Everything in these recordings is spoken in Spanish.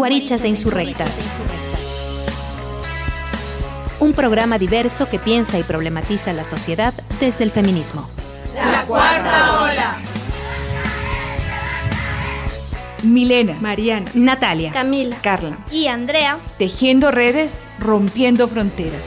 Guarichas e Insurrectas. Un programa diverso que piensa y problematiza la sociedad desde el feminismo. La cuarta ola. Milena, Mariana, Natalia, Camila, Carla y Andrea. Tejiendo redes, rompiendo fronteras.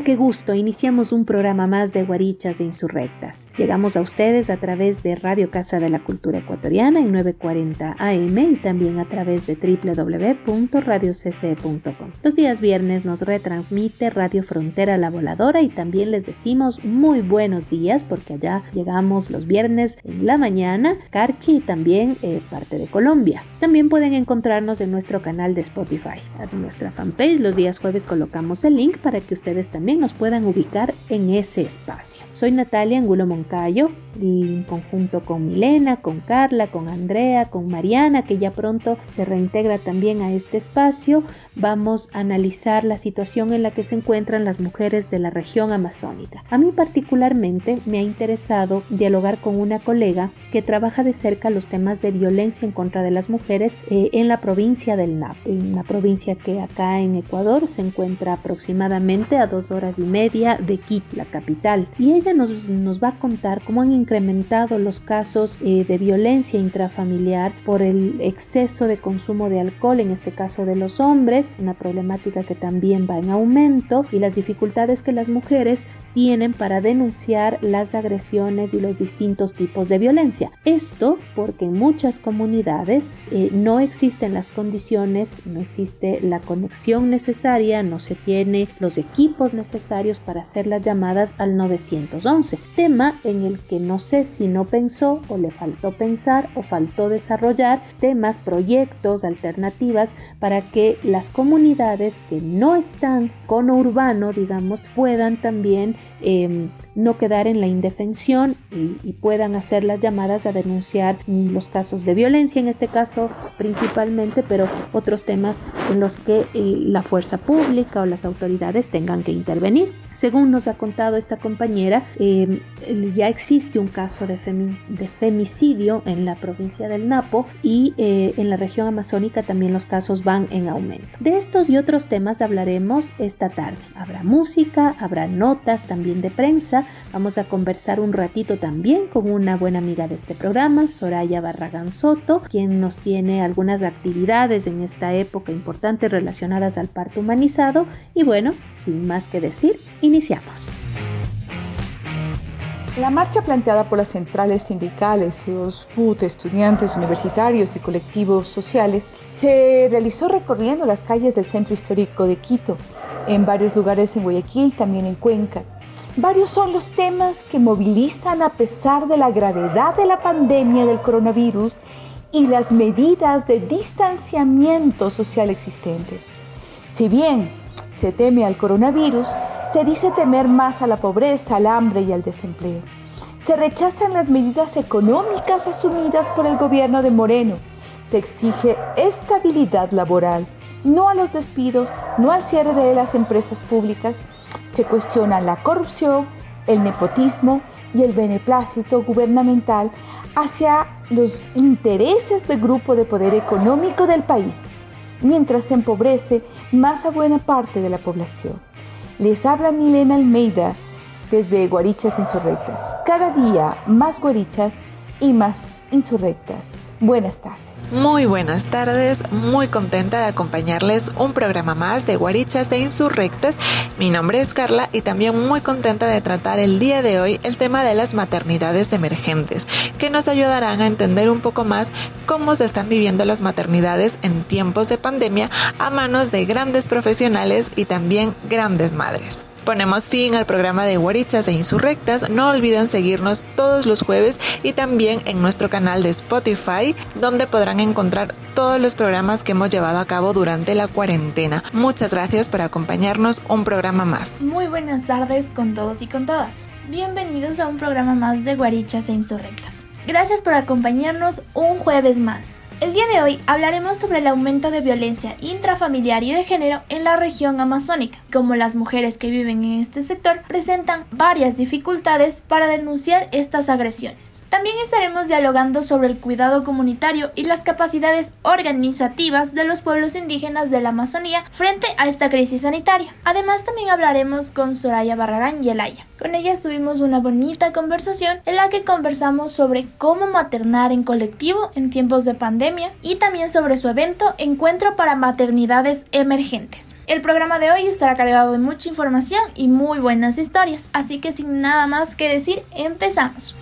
Hola, qué gusto. Iniciamos un programa más de Guarichas e Insurrectas. Llegamos a ustedes a través de Radio Casa de la Cultura Ecuatoriana en 940 AM y también a través de www.radiocc.com. Los días viernes nos retransmite Radio Frontera La Voladora y también les decimos muy buenos días porque allá llegamos los viernes en la mañana, Carchi y también eh, parte de Colombia. También pueden encontrarnos en nuestro canal de Spotify. En nuestra fanpage los días jueves colocamos el link para que ustedes también nos puedan ubicar en ese espacio. Soy Natalia Angulo Moncayo en conjunto con Milena, con Carla, con Andrea, con Mariana, que ya pronto se reintegra también a este espacio, vamos a analizar la situación en la que se encuentran las mujeres de la región amazónica. A mí particularmente me ha interesado dialogar con una colega que trabaja de cerca los temas de violencia en contra de las mujeres eh, en la provincia del NAP, una provincia que acá en Ecuador se encuentra aproximadamente a dos horas y media de Quito, la capital. Y ella nos, nos va a contar cómo han incrementado los casos eh, de violencia intrafamiliar por el exceso de consumo de alcohol, en este caso de los hombres, una problemática que también va en aumento, y las dificultades que las mujeres tienen para denunciar las agresiones y los distintos tipos de violencia. Esto porque en muchas comunidades eh, no existen las condiciones, no existe la conexión necesaria, no se tiene los equipos necesarios para hacer las llamadas al 911, tema en el que no sé si no pensó o le faltó pensar o faltó desarrollar temas, proyectos, alternativas para que las comunidades que no están con urbano, digamos, puedan también eh, no quedar en la indefensión y, puedan hacer las llamadas a denunciar los casos de violencia, en este caso principalmente, pero otros temas en los que eh, la fuerza pública o las autoridades tengan que intervenir. Según nos ha contado esta compañera, eh, ya existe un caso de, de, femicidio en la provincia del Napo y eh, en la región amazónica también los casos van en aumento. De estos y otros temas hablaremos esta tarde. Habrá música, habrá notas también de prensa. Vamos a conversar un ratito también con una buena amiga de este programa, Soraya Barragán Soto, quien nos tiene algunas actividades en esta época importantes relacionadas al parto humanizado. Y bueno, sin más que decir, iniciamos. La marcha planteada por las centrales sindicales, los FUT, estudiantes universitarios y colectivos sociales se realizó recorriendo las calles del centro histórico de Quito, en varios lugares en Guayaquil, también en Cuenca. Varios son los temas que movilizan a pesar de la gravedad de la pandemia del coronavirus y las medidas de distanciamiento social existentes. Si bien se teme al coronavirus, se dice temer más a la pobreza, al hambre y al desempleo. Se rechazan las medidas económicas asumidas por el gobierno de Moreno. Se exige estabilidad laboral, no a los despidos, no al cierre de las empresas públicas. Se cuestiona la corrupción, el nepotismo y el beneplácito gubernamental hacia los intereses del grupo de poder económico del país, mientras se empobrece más a buena parte de la población. Les habla Milena Almeida desde Guarichas Insurrectas. Cada día más guarichas y más insurrectas. Buenas tardes. Muy buenas tardes, muy contenta de acompañarles un programa más de Guarichas de Insurrectas. Mi nombre es Carla y también muy contenta de tratar el día de hoy el tema de las maternidades emergentes, que nos ayudarán a entender un poco más cómo se están viviendo las maternidades en tiempos de pandemia a manos de grandes profesionales y también grandes madres. Ponemos fin al programa de Guarichas e Insurrectas. No olviden seguirnos todos los jueves y también en nuestro canal de Spotify, donde podrán encontrar todos los programas que hemos llevado a cabo durante la cuarentena. Muchas gracias por acompañarnos un programa más. Muy buenas tardes con todos y con todas. Bienvenidos a un programa más de Guarichas e Insurrectas. Gracias por acompañarnos un jueves más. El día de hoy hablaremos sobre el aumento de violencia intrafamiliar y de género en la región amazónica, como las mujeres que viven en este sector presentan varias dificultades para denunciar estas agresiones. También estaremos dialogando sobre el cuidado comunitario y las capacidades organizativas de los pueblos indígenas de la Amazonía frente a esta crisis sanitaria. Además, también hablaremos con Soraya Barragán y Elaya. Con ellas tuvimos una bonita conversación en la que conversamos sobre cómo maternar en colectivo en tiempos de pandemia y también sobre su evento Encuentro para Maternidades Emergentes. El programa de hoy estará cargado de mucha información y muy buenas historias, así que sin nada más que decir, empezamos.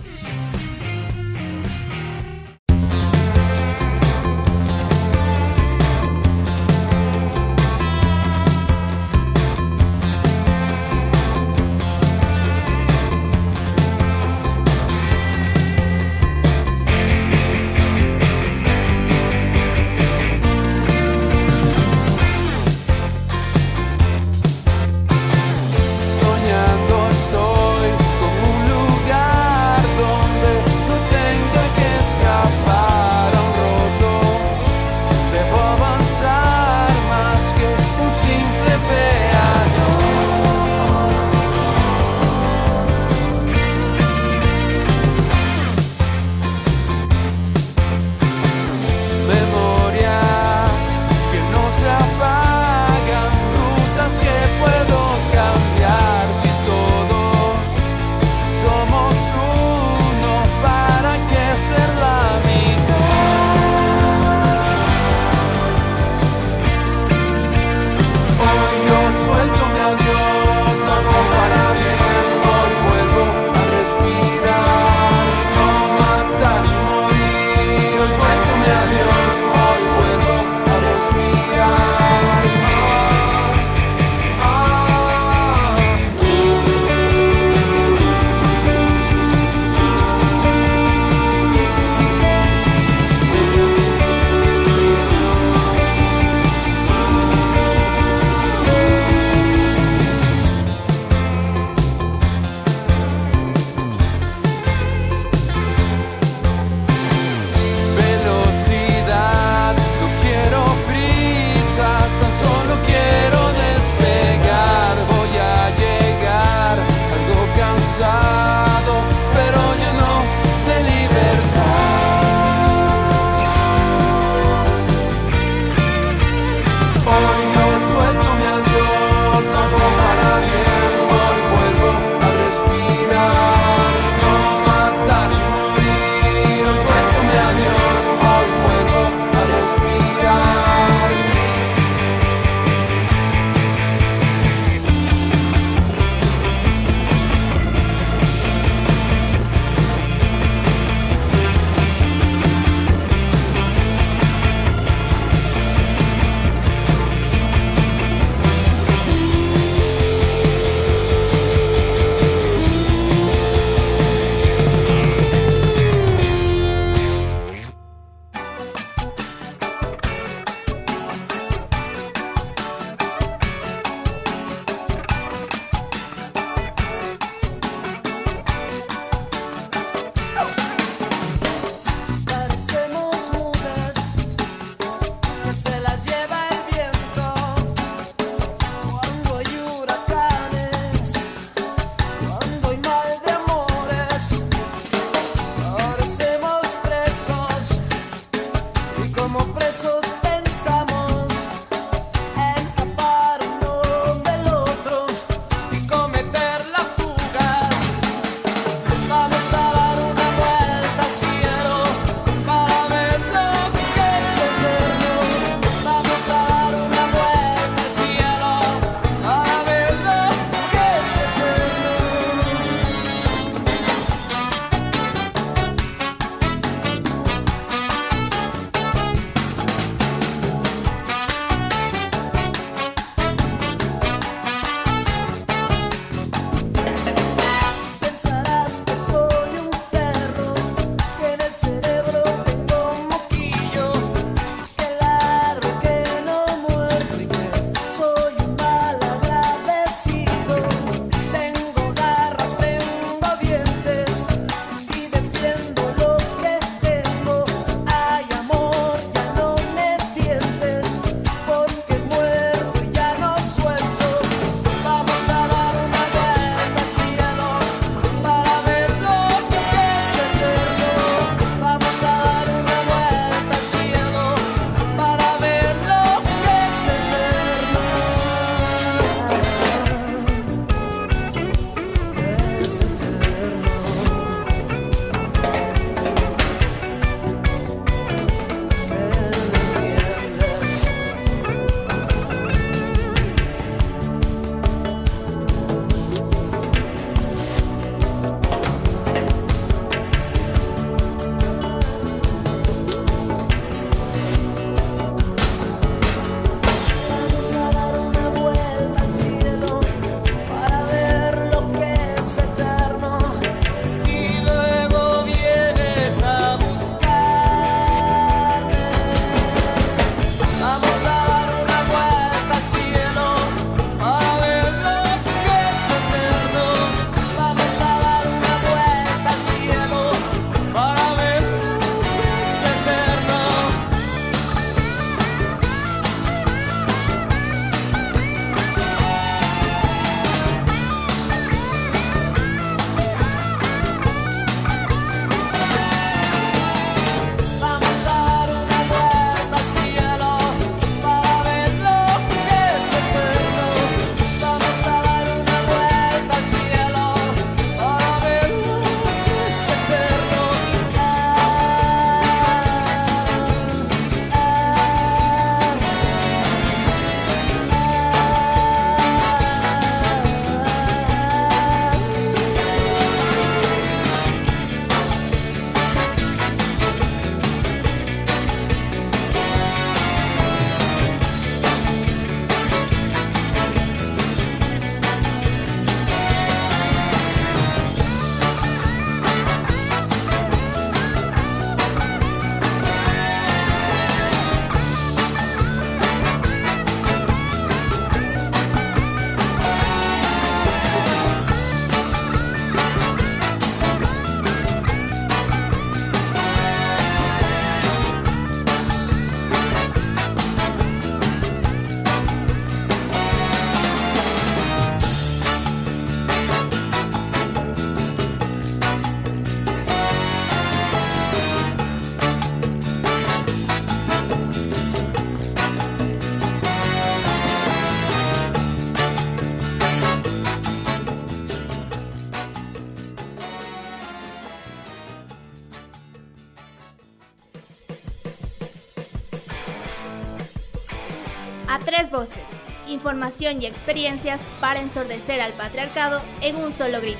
Información y experiencias para ensordecer al patriarcado en un solo grito.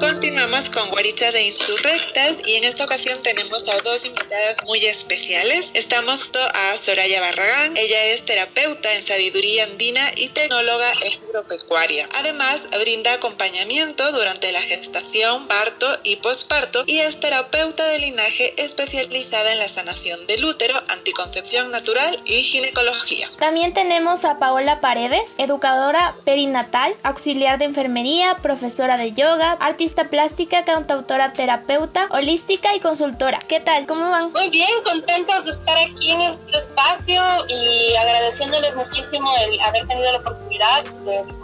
Continuamos con Guarichas de Insurrectas y en esta ocasión tenemos a dos invitadas muy especiales. Estamos a Soraya Barragán, ella es terapeuta en sabiduría andina y tecnóloga agropecuaria. Además, brinda acompañamiento durante la gestación, parto y posparto y es terapeuta de linaje especializada en la sanación del útero, anticoncepción natural y ginecología. También tenemos a Paola Paredes, educadora perinatal, auxiliar de enfermería, profesora de yoga, artista plástica, cantautora, terapeuta, holística y consultora. ¿Qué tal? ¿Cómo van? Muy bien, contentos de estar aquí en este espacio y agradeciéndoles muchísimo el haber tenido la oportunidad de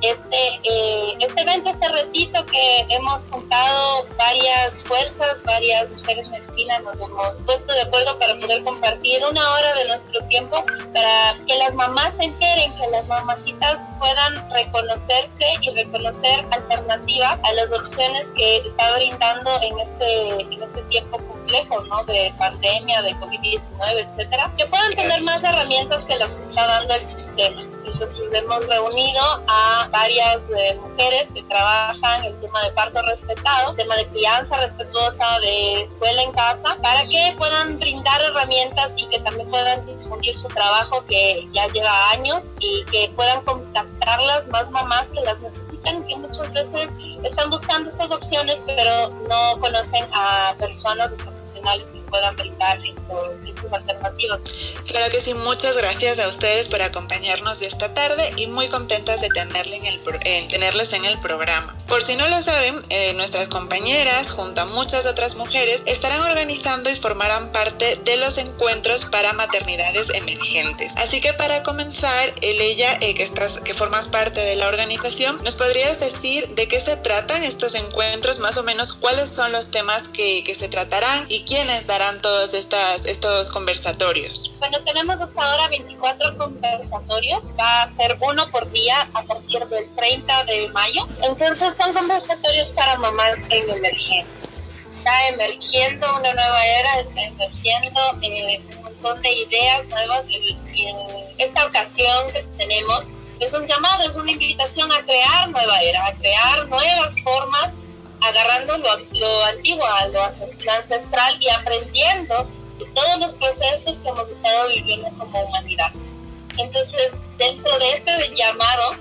este, eh, este evento, este recito que hemos juntado varias fuerzas, varias mujeres mexicanas, nos hemos puesto de acuerdo para poder compartir una hora de nuestro tiempo para que las mamás se enteren, que las mamacitas puedan reconocerse y reconocer alternativa a las opciones que está brindando en este, en este tiempo complejo, ¿no? De pandemia, de COVID-19, etcétera, que puedan tener más herramientas que las que está dando el sistema. Entonces hemos reunido a varias eh, mujeres que trabajan el tema de parto respetado, el tema de crianza respetuosa, de escuela en casa, para que puedan brindar herramientas y que también puedan difundir su trabajo que ya lleva años y que puedan contactarlas más mamás que las necesitan, que muchas veces están buscando estas opciones pero no conocen a personas o profesionales que puedan brindar esto, estas alternativas. Claro que sí, muchas gracias a ustedes por acompañarnos esta tarde y muy contentas de tenerle en el, tenerles en el programa. Por si no lo saben, eh, nuestras compañeras, junto a muchas otras mujeres, estarán organizando y formarán parte de los encuentros para maternidades emergentes. Así que para comenzar, ella, eh, que, estás, que formas parte de la organización, ¿nos podrías decir de qué se tratan estos encuentros, más o menos cuáles son los temas que, que se tratarán quiénes darán todos estas, estos conversatorios? Bueno, tenemos hasta ahora 24 conversatorios, va a ser uno por día a partir del 30 de mayo. Entonces son conversatorios para mamás en emergencia. Está emergiendo una nueva era, está emergiendo eh, un montón de ideas nuevas. En esta ocasión que tenemos es un llamado, es una invitación a crear nueva era, a crear nuevas formas agarrando lo, lo antiguo, lo ancestral y aprendiendo de todos los procesos que hemos estado viviendo como humanidad. Entonces, dentro de este llamado,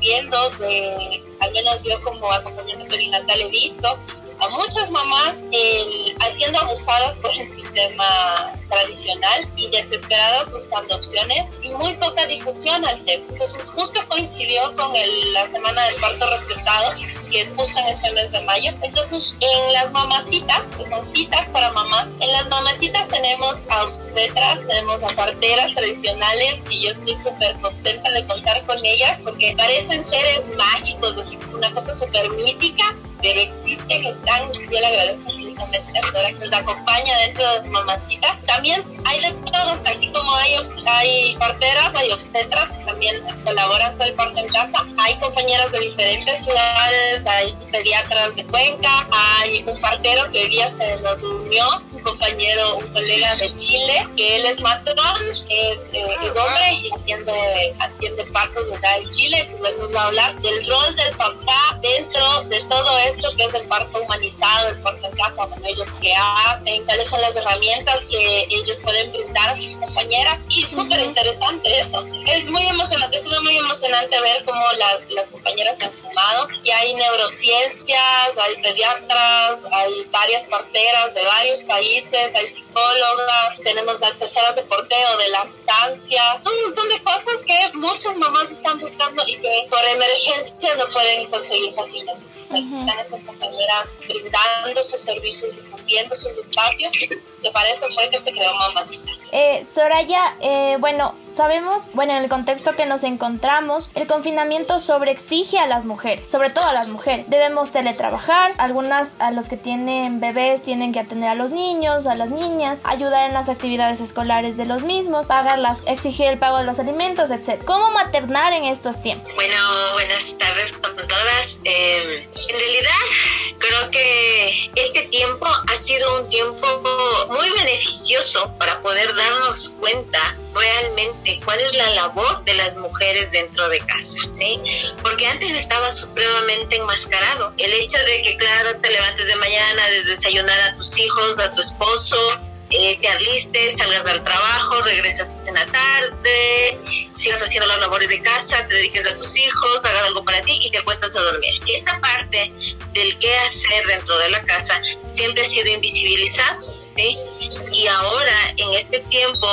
viendo, de, al menos yo como acompañante perinatal he visto a muchas mamás eh, siendo abusadas por el sistema tradicional y desesperadas buscando opciones y muy poca difusión al tema. Entonces justo coincidió con la semana del parto respetado, que es justo en este mes de mayo. Entonces en las mamacitas, que son citas para mamás, en las mamacitas tenemos a obstetras, tenemos a parteras tradicionales y yo estoy súper contenta de contar con ellas porque parecen seres mágicos, una cosa súper mítica pero existen, están, yo le agradezco infinitamente a que nos acompaña dentro de Mamacitas. También hay de todo, así como hay, hay parteras, hay obstetras que también colaboran con el parto en casa. Hay compañeras de diferentes ciudades, hay pediatras de Cuenca, hay un partero que hoy día se nos unió, un compañero, un colega de Chile, que él es matrón, es, eh, es hombre y atiende, atiende partos en Chile, pues él nos va a hablar del rol del papá dentro de todo esto que es el parto humanizado, el parto en casa, bueno, ellos qué hacen, cuáles son las herramientas que ellos pueden brindar a sus compañeras y súper interesante eso. Es muy emocionante, ha sido muy emocionante ver cómo las, las compañeras se han sumado y hay neurociencias, hay pediatras, hay varias parteras de varios países, hay psicólogas, tenemos asesoras de porteo, de lactancia, un montón de cosas que muchas mamás están buscando y que por emergencia no pueden conseguir fácilmente. Están estas compañeras brindando sus difundiendo sus espacios, que para eso fue que se creó Mamacitas. Eh, Soraya, eh, bueno, sabemos, bueno, en el contexto que nos encontramos, el confinamiento sobreexige a las mujeres, sobre todo a las mujeres. Debemos teletrabajar, algunas a los que tienen bebés tienen que atender a los niños, a las niñas, ayudar en las actividades escolares de los mismos, pagarlas, exigir el pago de los alimentos, etc. ¿Cómo maternar en estos tiempos? Bueno, buenas tardes con todas. Eh, en realidad, creo que este tiempo ha sido un tiempo muy beneficioso para poder darnos cuenta realmente cuál es la labor de las mujeres dentro de casa, ¿sí? Porque antes estaba supremamente enmascarado. El hecho de que, claro, te levantes de mañana, desde desayunar a tus hijos, a tu esposo, eh, te alistes, salgas al trabajo, regresas en la tarde, sigas haciendo las labores de casa, te dediques a tus hijos, hagas algo para ti y te acuestas a dormir. Esta parte del qué hacer dentro de la casa siempre ha sido invisibilizado, ¿sí? Y ahora, en este tiempo,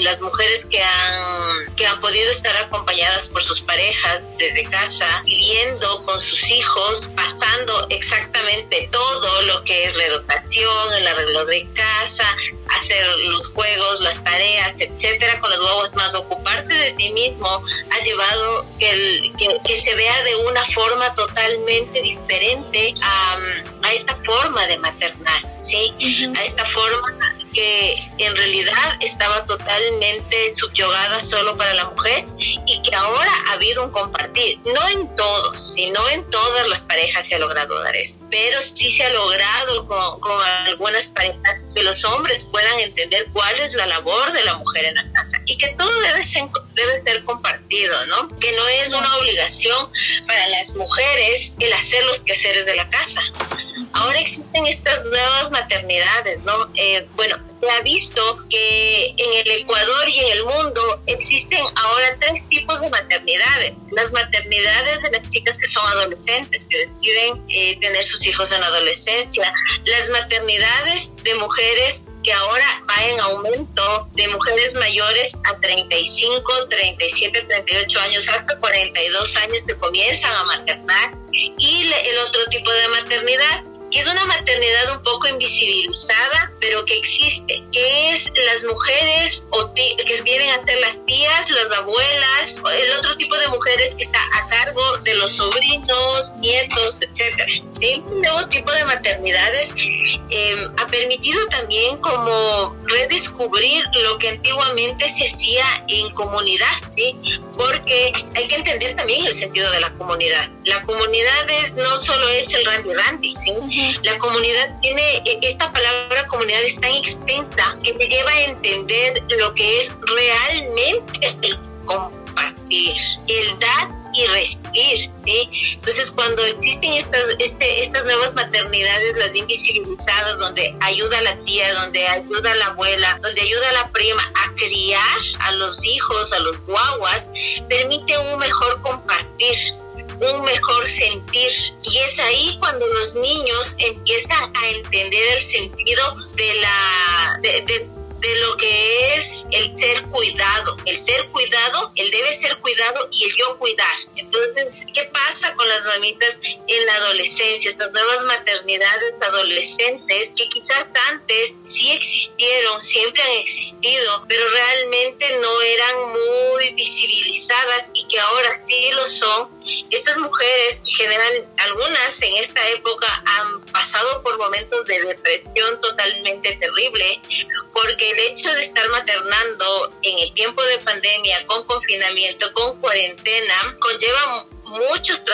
las mujeres que han, que han podido estar acompañadas por sus parejas desde casa, viviendo con sus hijos, pasando exactamente todo lo que es la educación, el arreglo de casa, hacer los juegos, las tareas, etcétera, con los huevos más ocuparte de ti mismo, ha llevado que, el, que, se vea de una forma totalmente diferente a, a esta forma de maternar, ¿sí? A esta forma que en realidad estaba totalmente subyugada solo para la mujer y que ahora ha habido un compartir, no en todos, sino en todas las parejas se ha logrado dar eso, pero sí se ha logrado con, con algunas parejas que los hombres puedan entender cuál es la labor de la mujer en la casa y que todo debe ser, debe ser compartido, ¿no? Que no es una obligación para las mujeres el hacer los quehaceres de la casa. Ahora existen estas nuevas maternidades, ¿no? Eh, bueno, se ha visto que en el Ecuador y en el mundo existen ahora tres tipos de maternidades. Las maternidades de las chicas que son adolescentes, que deciden eh, tener sus hijos en adolescencia. Las maternidades de mujeres que ahora va en aumento de mujeres mayores a 35, 37, 38 años, hasta 42 años que comienzan a maternar. Y el otro tipo de maternidad y es una maternidad un poco invisibilizada, pero que existe, que es las mujeres que vienen a ser las tías, las abuelas, el otro tipo de mujeres que está a cargo de los sobrinos, nietos, etcétera. ¿sí? Un nuevo tipo de maternidades em, ha permitido también como redescubrir lo que antiguamente se hacía en comunidad, ¿sí? porque hay que entender también el sentido de la comunidad. La comunidad es, no solo es el randy randy, ¿sí? La comunidad tiene, e, esta palabra comunidad es tan extensa que te lleva a entender lo que es realmente el compartir, el dar y recibir, ¿sí? Entonces, cuando existen estas, este, estas nuevas maternidades, las invisibilizadas, donde ayuda a la tía, donde ayuda a la abuela, donde ayuda a la prima a criar a los hijos, a los guaguas, permite un mejor compartir, un mejor sentir. Y es ahí cuando los niños empiezan a entender el sentido de la de, lo que es el ser cuidado. El ser cuidado, el debe ser cuidado y el yo cuidar. Entonces, ¿qué pasa con las mamitas en la adolescencia? Estas nuevas maternidades adolescentes que quizás antes sí existieron, siempre han existido, pero realmente no eran muy visibilizadas y que ahora sí lo son. Estas mujeres, en general, algunas en esta época han pasado por momentos de depresión totalmente terrible, porque el hecho de estar maternando en el tiempo de pandemia, con confinamiento, con cuarentena, conlleva muchos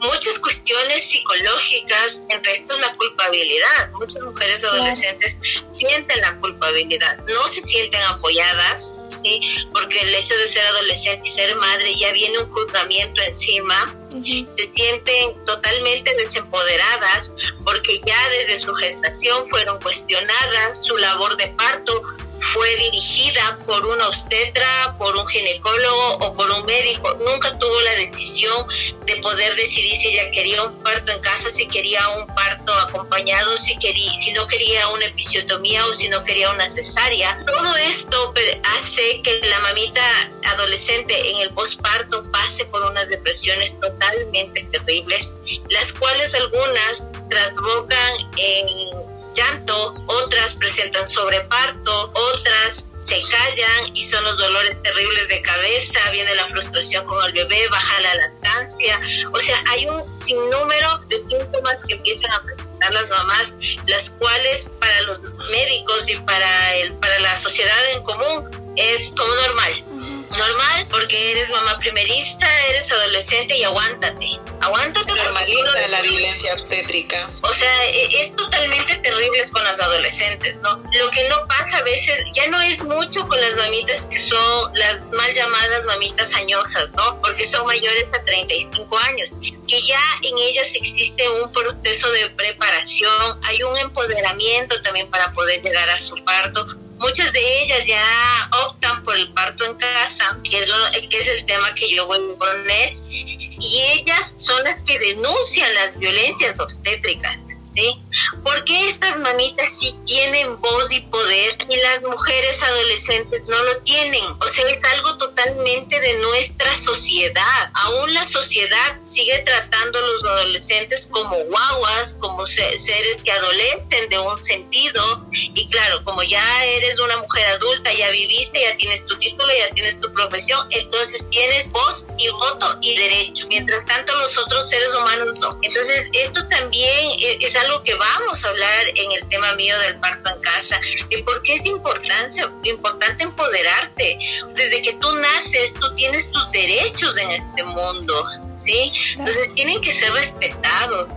muchas cuestiones psicológicas, entre estos la culpabilidad. Muchas mujeres adolescentes sienten la culpabilidad, no se sienten apoyadas, ¿sí? Porque el hecho de ser adolescente y ser madre ya viene un juzgamiento encima, se sienten totalmente desempoderadas porque ya desde su gestación fueron cuestionadas, su labor de parto fue dirigida por una obstetra, por un ginecólogo o por un médico. Nunca tuvo la decisión de poder decidir si ella quería un parto en casa, si quería un parto acompañado, si, quería, si no quería una episiotomía o si no quería una cesárea. Todo esto hace que la mamita adolescente en el posparto pase por unas depresiones totalmente terribles, las cuales algunas trasbocan en llanto, otras presentan sobreparto, otras se callan y son los dolores terribles de cabeza, viene la frustración con el bebé, baja la lactancia, o sea, hay un sinnúmero de síntomas que empiezan a presentar las mamás, las cuales para los médicos y para, el, para la sociedad en común es como normal. Normal, porque eres mamá primerista, eres adolescente y aguántate. Aguántate. Normaliza la violencia obstétrica. O sea, e, es totalmente terrible con las adolescentes, ¿no? Lo que no pasa a veces, ya no es mucho con las mamitas que son las mal llamadas mamitas añosas, ¿no? Porque son mayores a 35 años, que ya en ellas existe un proceso de preparación, hay un empoderamiento también para poder llegar a su parto muchas de ellas ya optan por el parto en casa, que es, que es el tema que yo voy a poner, y ellas son las que denuncian las violencias obstétricas, ¿sí? Porque estas mamitas sí tienen voz y poder y las mujeres adolescentes no lo tienen? O sea, es algo totalmente de nuestra sociedad. Aún la sociedad sigue tratando a los adolescentes como guaguas, como seres que adolecen de un sentido. Y claro, como ya eres una mujer adulta, ya viviste, ya tienes tu título, ya tienes tu profesión, entonces tienes voz y voto y derecho. Mientras tanto, los otros seres humanos no. Entonces, esto también e-, es algo que va vamos a hablar en el tema mío del parto en casa, y por qué es importante, importante empoderarte. Desde que tú naces, tú tienes tus derechos en este mundo, ¿sí? Entonces tienen que ser respetados.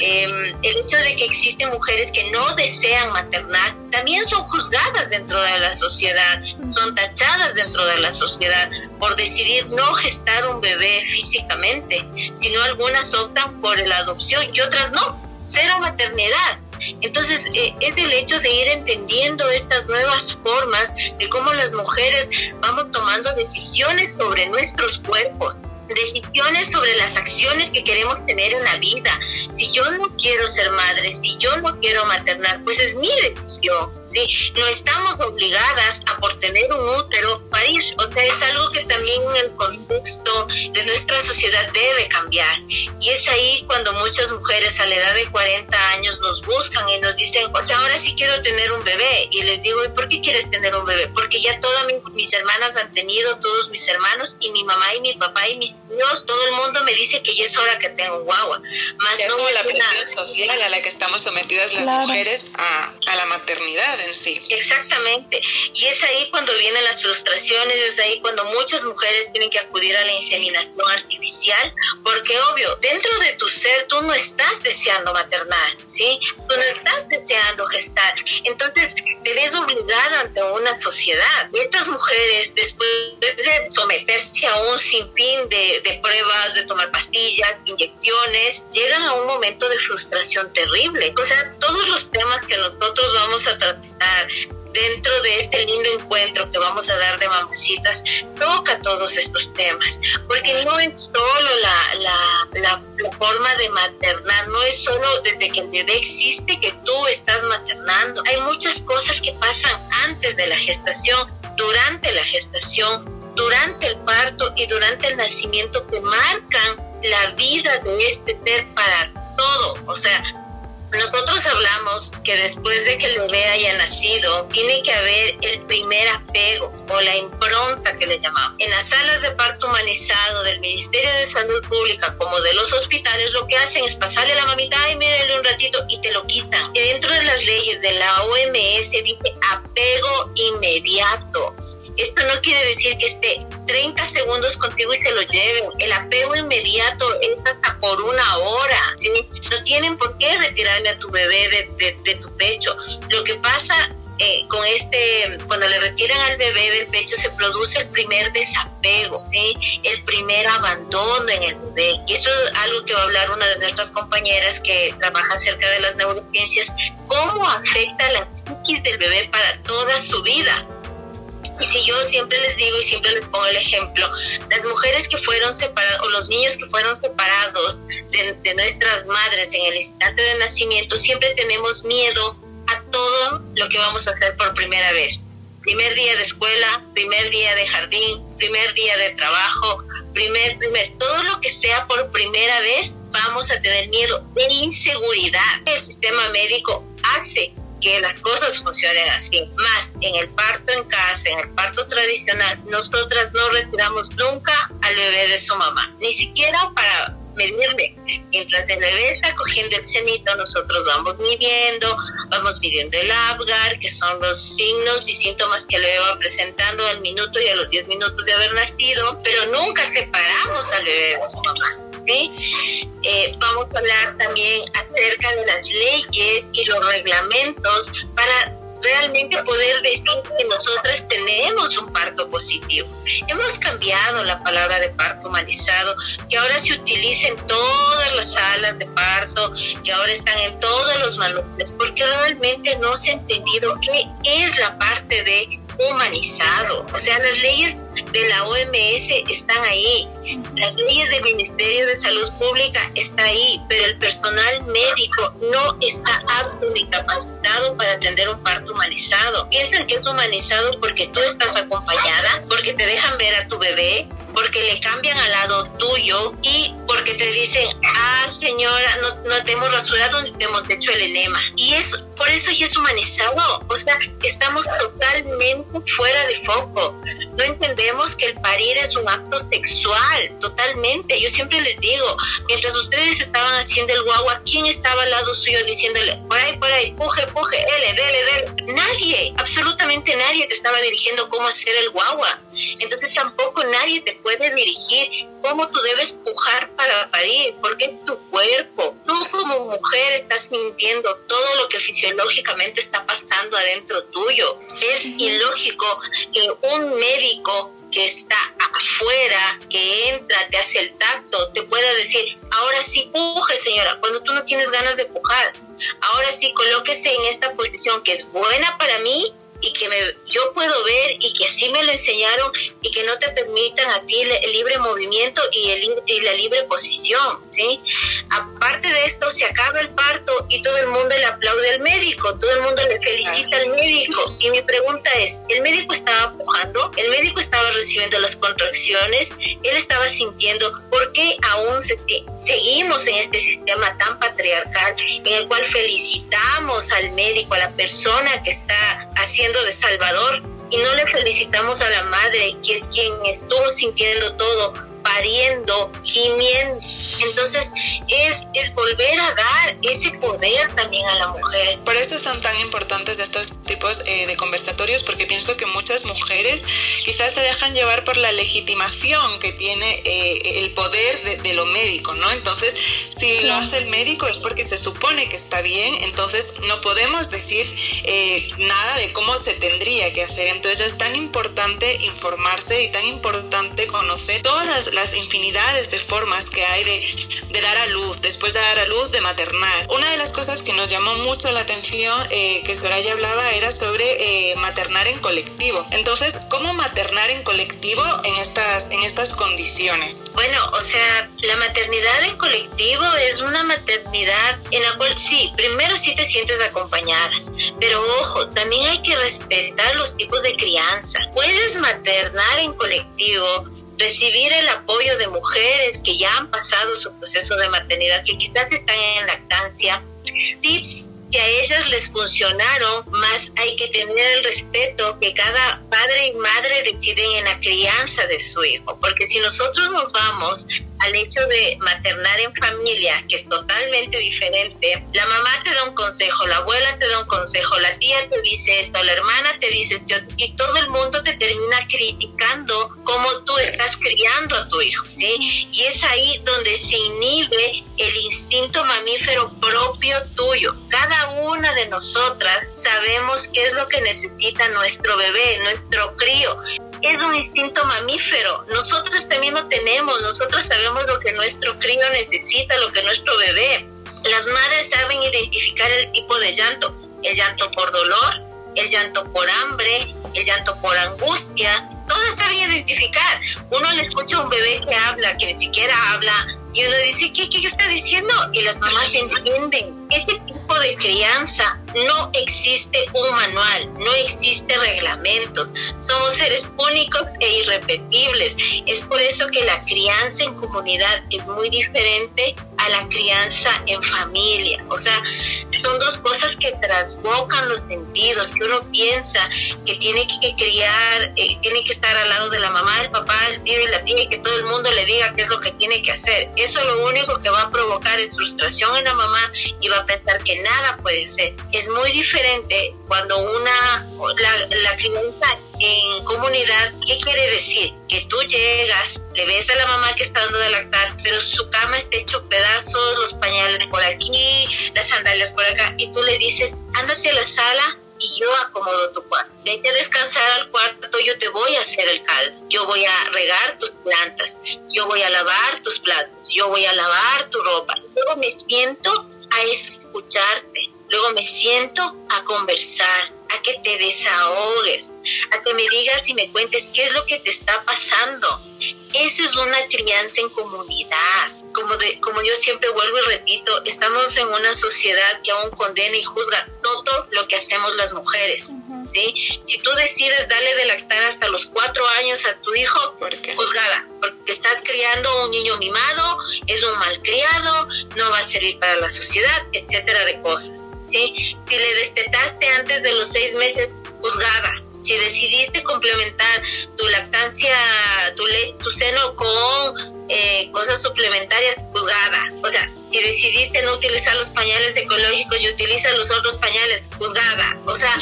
Em, el hecho de que existen mujeres que no desean maternar también son juzgadas dentro de la sociedad, son tachadas dentro de la sociedad por decidir no gestar un bebé físicamente, sino algunas optan por la adopción y otras no cero maternidad. Entonces, eh, es el hecho de ir entendiendo estas nuevas formas de cómo las mujeres vamos tomando decisiones sobre nuestros cuerpos, decisiones sobre las acciones que queremos tener en la vida. Si yo no quiero ser madre, si yo no quiero maternar, pues es mi decisión, ¿sí? No estamos obligadas a por tener un útero parir, o sea, es algo que también en el contexto de nuestra sociedad debe cambiar. Y es ahí cuando muchas mujeres a la edad de 40 años nos buscan y nos dicen, o sea, ahora sí quiero tener un bebé. Y les digo, ¿y por qué quieres tener un bebé? Porque ya todas mis hermanas han tenido, todos mis hermanos, y mi mamá y mi papá y mis Dios, todo el mundo me dice que ya es hora que tengo guagua. Más es como la presión social a la que estamos sometidas las mujeres a, a, la maternidad en sí. Exactamente. Y es ahí cuando vienen las frustraciones, es ahí cuando muchas mujeres tienen que acudir a la inseminación artificial, porque obvio, dentro de tu ser tú no estás deseando maternar, ¿sí? Tú no estás deseando gestar. Entonces te ves obligada ante una sociedad. Y estas mujeres, después de someterse a un sinfín de de, pruebas, de tomar pastillas, inyecciones, llegan a un momento de frustración terrible. O sea, todos los temas que nosotros vamos a tratar dentro de este lindo encuentro que vamos a dar de mamacitas, toca todos estos temas, porque no es solo la, la, la, la, forma de maternar, no es solo desde que el bebé existe que tú estás maternando, hay muchas cosas que pasan antes de la gestación, durante la gestación, durante el parto y durante el nacimiento que marcan la vida de este ser para todo. O sea, nosotros hablamos que después de que el bebé haya nacido, tiene que haber el primer apego o la impronta que le llamamos. En las salas de parto humanizado del Ministerio de Salud Pública como de los hospitales, lo que hacen es pasarle la mamita, ay, mírale un ratito y te lo quitan. Y dentro de las leyes de la OMS dice apego inmediato. Esto no quiere decir que esté 30 segundos contigo y te lo lleven. El apego inmediato es hasta por una hora. ¿sí? No tienen por qué retirarle a tu bebé de, tu pecho. Lo que pasa eh, con este, cuando le retiran al bebé del pecho, se produce el primer desapego, ¿sí? El primer abandono en el bebé. Y esto es algo que va a hablar una de nuestras compañeras que trabaja acerca de las neurociencias, cómo afecta la psiquis del bebé para toda su vida. Y si yo siempre les digo y siempre les pongo el ejemplo, las mujeres que fueron separadas o los niños que fueron separados de, nuestras madres en el instante de nacimiento, siempre tenemos miedo a todo lo que vamos a hacer por primera vez. Primer día de escuela, primer día de jardín, primer día de trabajo, primer, primer, todo lo que sea por primera vez, vamos a tener miedo de inseguridad. El sistema médico hace que las cosas funcionen así. Más en el parto en casa, en el parto tradicional, nosotras no retiramos nunca al bebé de su mamá, ni siquiera para medirle. Mientras el bebé está cogiendo el cenito, nosotros vamos midiendo, vamos midiendo el Apgar, que son los signos y síntomas que el bebé va presentando al minuto y a los 10 minutos de haber nacido, pero nunca separamos al bebé de su mamá. Eh, vamos a hablar también acerca de las leyes y los reglamentos para realmente poder decir que nosotras tenemos un parto positivo. Hemos cambiado la palabra de parto humanizado, que ahora se utiliza en todas las salas de parto, que ahora están en todos los manuales, porque realmente no se ha entendido qué es la parte de humanizado. O sea, las leyes de la OMS están ahí, las leyes del Ministerio de Salud Pública están ahí, pero el personal médico no está apto ni capacitado para atender un parto humanizado. Piensan que es humanizado porque tú estás acompañada, porque te dejan ver a tu bebé, porque le cambian al lado tuyo y porque te dicen, ah, señora, no, no te hemos rasurado ni te hemos hecho el enema. Y es, por eso ya es humanizado. O sea, estamos totalmente fuera de foco. No entendemos que el parir es un acto sexual, totalmente. Yo siempre les digo, mientras ustedes estaban haciendo el guagua, ¿quién estaba al lado suyo diciéndole, por ahí, por ahí, puje, puje, dele, dele, dele? Nadie, absolutamente nadie te estaba dirigiendo cómo hacer el guagua. Entonces tampoco nadie te puede dirigir cómo tú debes pujar para parir, porque es tu cuerpo. Tú como mujer estás sintiendo todo lo que fisiológicamente está pasando adentro tuyo. Es ilógico que un médico que está afuera, que entra, te hace el tacto, te pueda decir, ahora sí puje señora, cuando tú no tienes ganas de pujar. Ahora sí colóquese en esta posición que es buena para mí y que me, yo puedo ver y que así me lo enseñaron y que no te permitan a ti el, libre movimiento y, el, y la libre posición, ¿sí? Aparte de esto, se acaba el parto y todo el mundo le aplaude al médico, todo el mundo le felicita al médico. Y mi pregunta es, ¿el médico estaba pujando? ¿El médico estaba recibiendo las contracciones? ¿Él estaba sintiendo? ¿Por qué aún seguimos en este sistema tan patriarcal en el cual felicitamos al médico, a la persona que está haciendo de Salvador y no le felicitamos a la madre, que es quien estuvo sintiendo todo, pariendo, gimiendo. Entonces es, es volver a dar ese poder también a la mujer. Por eso son tan importantes estos tipos eh, de conversatorios, porque pienso que muchas mujeres quizás se dejan llevar por la legitimación que tiene eh, el poder de, lo médico, ¿no? Entonces, si lo hace el médico es porque se supone que está bien, entonces no podemos decir eh, nada de cómo se tendría que hacer. Entonces es tan importante informarse y tan importante conocer todas las infinidades de formas que hay de, dar a luz, después de dar a luz, de maternar. Una de las cosas que nos llamó mucho la atención eh, que Soraya hablaba era sobre eh, maternar en colectivo. Entonces, ¿cómo maternar en colectivo en estas, en estas condiciones? Bueno, o sea, la maternidad en colectivo es una maternidad en la cual sí, primero sí te sientes acompañada, pero ojo, también hay que respetar los tipos de crianza. Puedes maternar en colectivo recibir el apoyo de mujeres que ya han pasado su proceso de maternidad, que quizás están en lactancia, tips que a ellas les funcionaron, más hay que tener el respeto que cada padre y madre deciden en la crianza de su hijo, porque si nosotros nos vamos al hecho de maternar en familia, que es totalmente diferente, la mamá te da un consejo, la abuela te da un consejo, la tía te dice esto, la hermana te dice esto, y todo el mundo te termina criticando cómo tú estás criando a tu hijo, ¿sí? Y es ahí donde se inhibe el instinto mamífero propio tuyo. Cada una de nosotras sabemos qué es lo que necesita nuestro bebé, nuestro crío es un instinto mamífero. Nosotros también lo tenemos, nosotros sabemos lo que nuestro crío necesita, lo que nuestro bebé. Las madres saben identificar el tipo de llanto, el llanto por dolor, el llanto por hambre, el llanto por angustia. Todas saben identificar. Uno le escucha a un bebé que habla, que ni siquiera habla, y uno dice, ¿qué, qué está diciendo? Y las mamás entienden. Ese tipo de crianza no existe un manual, no existe reglamentos. Somos seres únicos e irrepetibles. Es por eso que la crianza en comunidad es muy diferente a la crianza en familia. O sea, son dos cosas que trasbocan los sentidos, que uno piensa que tiene que criar, eh, tiene que estar al lado de la mamá, el papá, el tío y la tía y que todo el mundo le diga qué es lo que tiene que hacer. Eso lo único que va a provocar es frustración en la mamá y va a pensar que nada puede ser. Muy diferente cuando una, la, la crianza en comunidad, ¿qué quiere decir? Que tú llegas, le ves a la mamá que está dando de lactar, pero su cama está hecho pedazos, los pañales por aquí, las sandalias por acá, y tú le dices, ándate a la sala y yo acomodo tu cuarto. Vete a descansar al cuarto, yo te voy a hacer el caldo, yo voy a regar tus plantas, yo voy a lavar tus platos, yo voy a lavar tu ropa. Luego me siento a escucharte, luego me siento a conversar, a que te desahogues, a que me digas y me cuentes qué es lo que te está pasando. Eso es una crianza en comunidad. Como, de, como yo siempre vuelvo y repito, estamos en una sociedad que aún condena y juzga todo lo que hacemos las mujeres. ¿sí? Si tú decides darle de lactar hasta los cuatro años a tu hijo, juzgada, porque estás criando un niño mimado, es un malcriado, no va a servir para la sociedad, etcétera de cosas. ¿sí? Si le destetaste antes de los seis meses, juzgada. Si decidiste complementar tu lactancia, tu, tu seno con eh, cosas suplementarias, juzgada. O sea, si decidiste no utilizar los pañales ecológicos y utilizas los otros pañales, juzgada. O sea,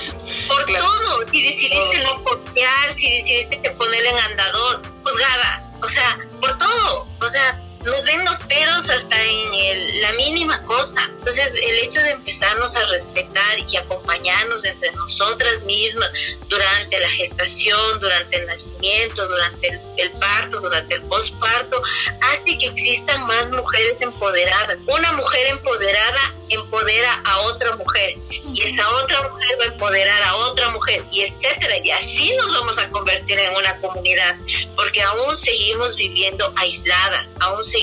por todo. Si decidiste no copiar, si decidiste ponerle en andador, juzgada. O sea, por todo. O sea, nos ven los peros hasta en la mínima cosa. Entonces, el hecho de empezarnos a respetar y acompañarnos entre nosotras mismas durante la gestación, durante el nacimiento, durante el, parto, durante el posparto, hace que existan más mujeres empoderadas. Una mujer empoderada empodera a otra mujer y esa otra mujer va a empoderar a otra mujer y etcétera. Y así nos vamos a convertir en una comunidad porque aún seguimos viviendo aisladas, aún seguimos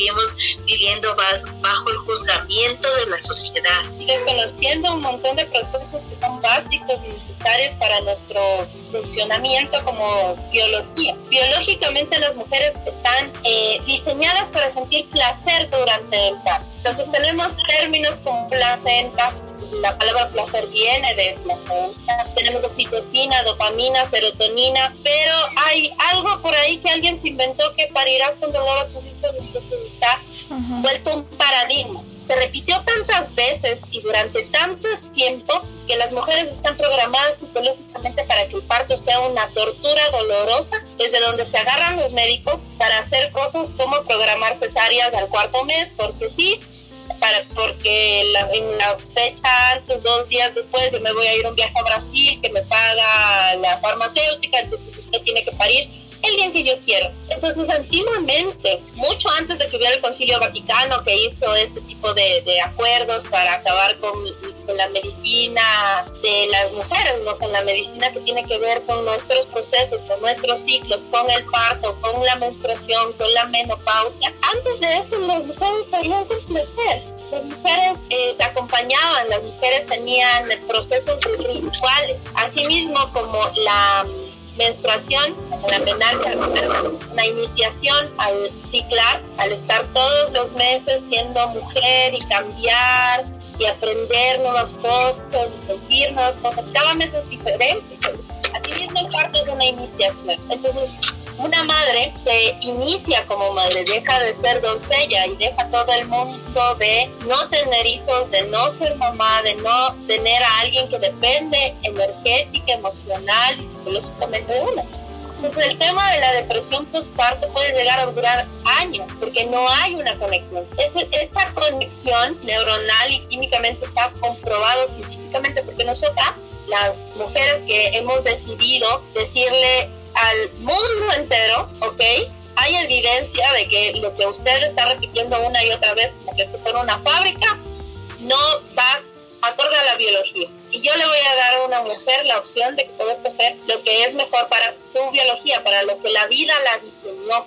viviendo bajo el juzgamiento de la sociedad. Desconociendo un montón de procesos que son básicos y necesarios para nuestro funcionamiento como biología. Biológicamente las mujeres están eh, diseñadas para sentir placer durante el parto. Entonces tenemos términos como placenta, la palabra placer viene de placenta, tenemos oxitocina, dopamina, serotonina, pero hay algo por ahí que alguien se inventó que parirás con dolor a tus hijos, entonces está vuelto un paradigma. Se repitió tantas veces y durante tanto tiempo que las mujeres están programadas psicológicamente para que el parto sea una tortura dolorosa, desde donde se agarran los médicos para hacer cosas como programar cesáreas al cuarto mes, porque sí, para, porque en la fecha antes, dos días después, yo me voy a ir un viaje a Brasil que me paga la farmacéutica, entonces usted tiene que parir el día que yo quiero. Entonces, antiguamente, mucho antes de que hubiera el Concilio Vaticano que hizo este tipo de, de acuerdos para acabar con, con, la medicina de las mujeres, ¿no? con la medicina que tiene que ver con nuestros procesos, con nuestros ciclos, con el parto, con la menstruación, con la menopausia. Antes de eso, las mujeres podían crecer las mujeres eh, se acompañaban, las mujeres tenían procesos rituales, asimismo como la menstruación, la menarquia, la iniciación al ciclar, al estar todos los meses siendo mujer y cambiar y aprender nuevas cosas, sentir nuevas cosas, cada mes es diferente. Así mismo el parto es una iniciación. Entonces, una madre se inicia como madre, deja de ser doncella y deja todo el mundo de no tener hijos, de no ser mamá, de no tener a alguien que depende energética, emocional y psicológicamente de una. Entonces el tema de la depresión postparto puede llegar a durar años porque no hay una conexión. Esta conexión neuronal y químicamente está comprobado científicamente porque nosotras, las mujeres que hemos decidido decirle al mundo entero, ¿ok? Hay evidencia de que lo que usted está repitiendo una y otra vez, como que fuera una fábrica, no va acorde a la biología. Y yo le voy a dar a una mujer la opción de que pueda escoger lo que es mejor para su biología, para lo que la vida la diseñó,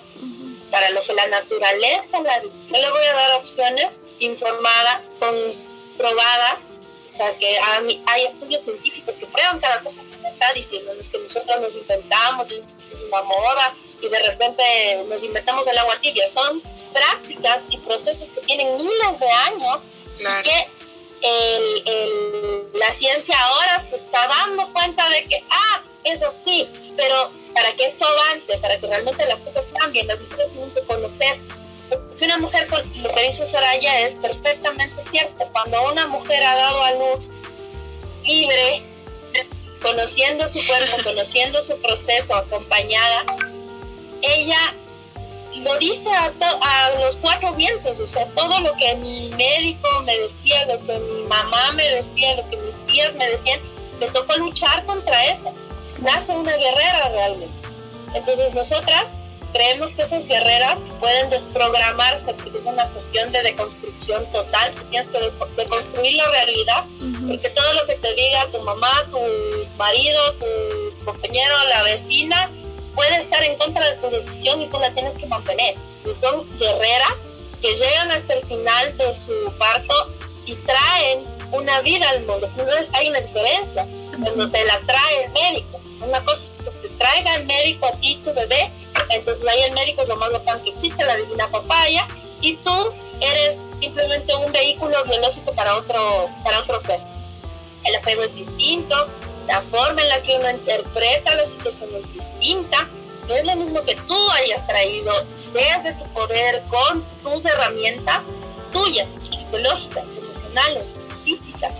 para lo que la naturaleza la diseñó. Yo le voy a dar opciones informadas, comprobadas, o sea, que hay estudios científicos que prueban cada cosa está diciendo. es que nosotros nos inventamos, una moda y de repente nos inventamos el agua tibia. Son prácticas y procesos que tienen miles de años y que la ciencia ahora se está dando cuenta de que, ah, es así, pero para que esto avance, para que realmente las cosas cambien, las mujeres tienen que conocer. Porque una mujer, lo que dice Soraya es perfectamente cierto. Cuando una mujer ha dado a luz libre, conociendo su cuerpo, conociendo su proceso, acompañada, ella lo dice a, a, los cuatro vientos, o sea, todo lo que mi médico me decía, lo que mi mamá me decía, lo que mis tías me decían, me tocó luchar contra eso. Nace una guerrera realmente. Entonces nosotras creemos que esas guerreras pueden desprogramarse porque es una cuestión de deconstrucción total, que tienes que deconstruir la realidad, porque todo lo que te diga tu mamá, tu marido, tu compañero, la vecina, puede estar en contra de tu decisión y tú la tienes que mantener. Si son guerreras que llegan hasta el final de su parto y traen una vida al mundo. Entonces hay una diferencia cuando te la trae el médico. Una cosa es que te traiga el médico a ti, tu bebé, entonces ahí el médico es lo más local que existe, la divina papaya, y tú eres simplemente un vehículo biológico para otro, para otro ser. El apego es distinto, la forma en la que uno interpreta la situación es distinta. No es lo mismo que tú hayas traído desde tu poder con tus herramientas tuyas, psicológicas, emocionales, físicas.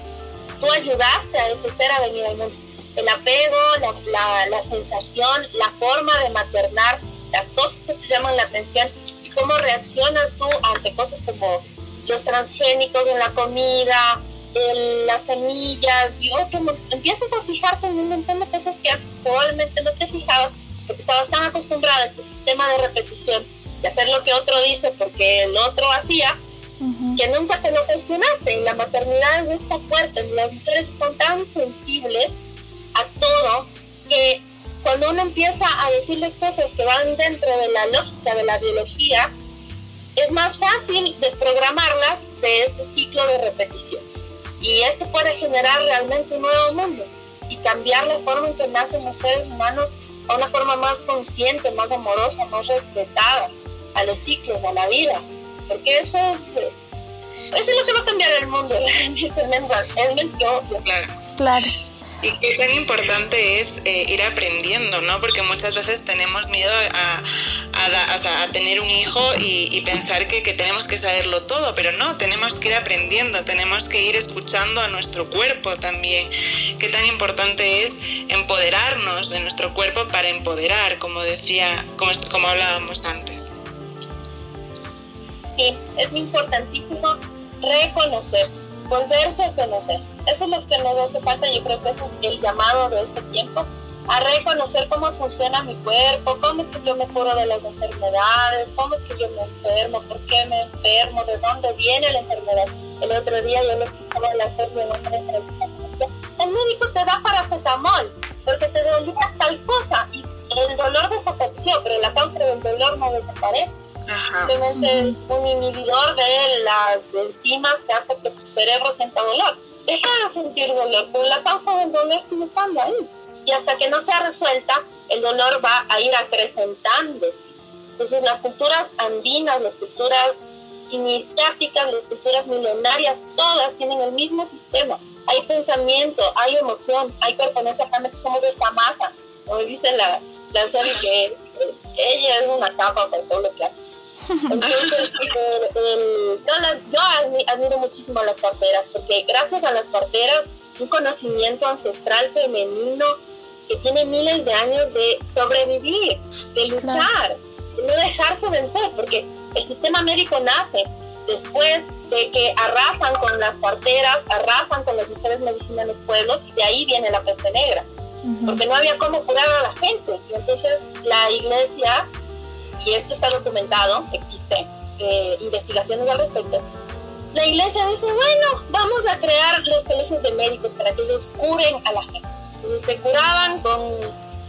Tú ayudaste a ese ser a venir al mundo. El apego, la, la, sensación, la forma de maternar, las cosas que te llaman la atención y cómo reaccionas tú ante cosas como los transgénicos en la comida, las semillas, y otro, empiezas a fijarte en un montón de cosas que antes probablemente no te fijabas porque estabas tan acostumbrada a este sistema de repetición, de hacer lo que otro dice porque el otro hacía, que nunca te lo cuestionaste. Y la maternidad es esta fuerte, las mujeres están tan sensibles a todo que cuando uno empieza a decirles cosas que van dentro de la lógica de la biología, es más fácil desprogramarlas de este ciclo de repetición. Y eso puede generar realmente un nuevo mundo y cambiar la forma en que nacen los seres humanos a una forma más consciente, más amorosa, más respetada a los ciclos, a la vida. Porque eso es, eso es lo que va a cambiar el mundo, realmente, Claro. Claro. Y qué tan importante es eh, ir aprendiendo, ¿no? Porque muchas veces tenemos miedo a, a, tener un hijo y, pensar que, que, tenemos que saberlo todo, pero no, tenemos que ir aprendiendo, tenemos que ir escuchando a nuestro cuerpo también. Qué tan importante es empoderarnos de nuestro cuerpo para empoderar, como decía, como, como hablábamos antes. Sí, es importantísimo reconocer, volverse a conocer eso es lo que nos hace falta, yo creo que es el llamado de este tiempo, a reconocer cómo funciona mi cuerpo, cómo es que yo me curo de las enfermedades, cómo es que yo me enfermo, por qué me enfermo, de dónde viene la enfermedad. El otro día yo lo escuchaba en la serie en entrevista. El médico te da paracetamol porque te dolía tal cosa y el dolor desapareció, pero la causa del dolor no desaparece. Simplemente es un inhibidor de las enzimas que hace que tu cerebro sienta dolor deja de sentir dolor, pero la causa del dolor sigue estando ahí. Y hasta que no sea resuelta, el dolor va a ir acrecentándose. Entonces las culturas andinas, las culturas iniciáticas, las culturas milenarias, todas tienen el mismo sistema. Hay pensamiento, hay emoción, hay no solamente somos de esta masa. Como dice la, la serie que ella es una capa por todo lo que hace. Entonces, yo, admiro muchísimo a las parteras, porque gracias a las parteras, un conocimiento ancestral femenino que tiene miles de años de sobrevivir, de luchar, de no dejarse vencer, porque el sistema médico nace después de que arrasan con las parteras, arrasan con las mujeres medicina en los pueblos, y de ahí viene la peste negra, porque no había cómo curar a la gente. Y entonces la iglesia y esto está documentado, existe eh, investigaciones al respecto, la iglesia dice, bueno, vamos a crear los colegios de médicos para que ellos curen a la gente. Entonces te curaban con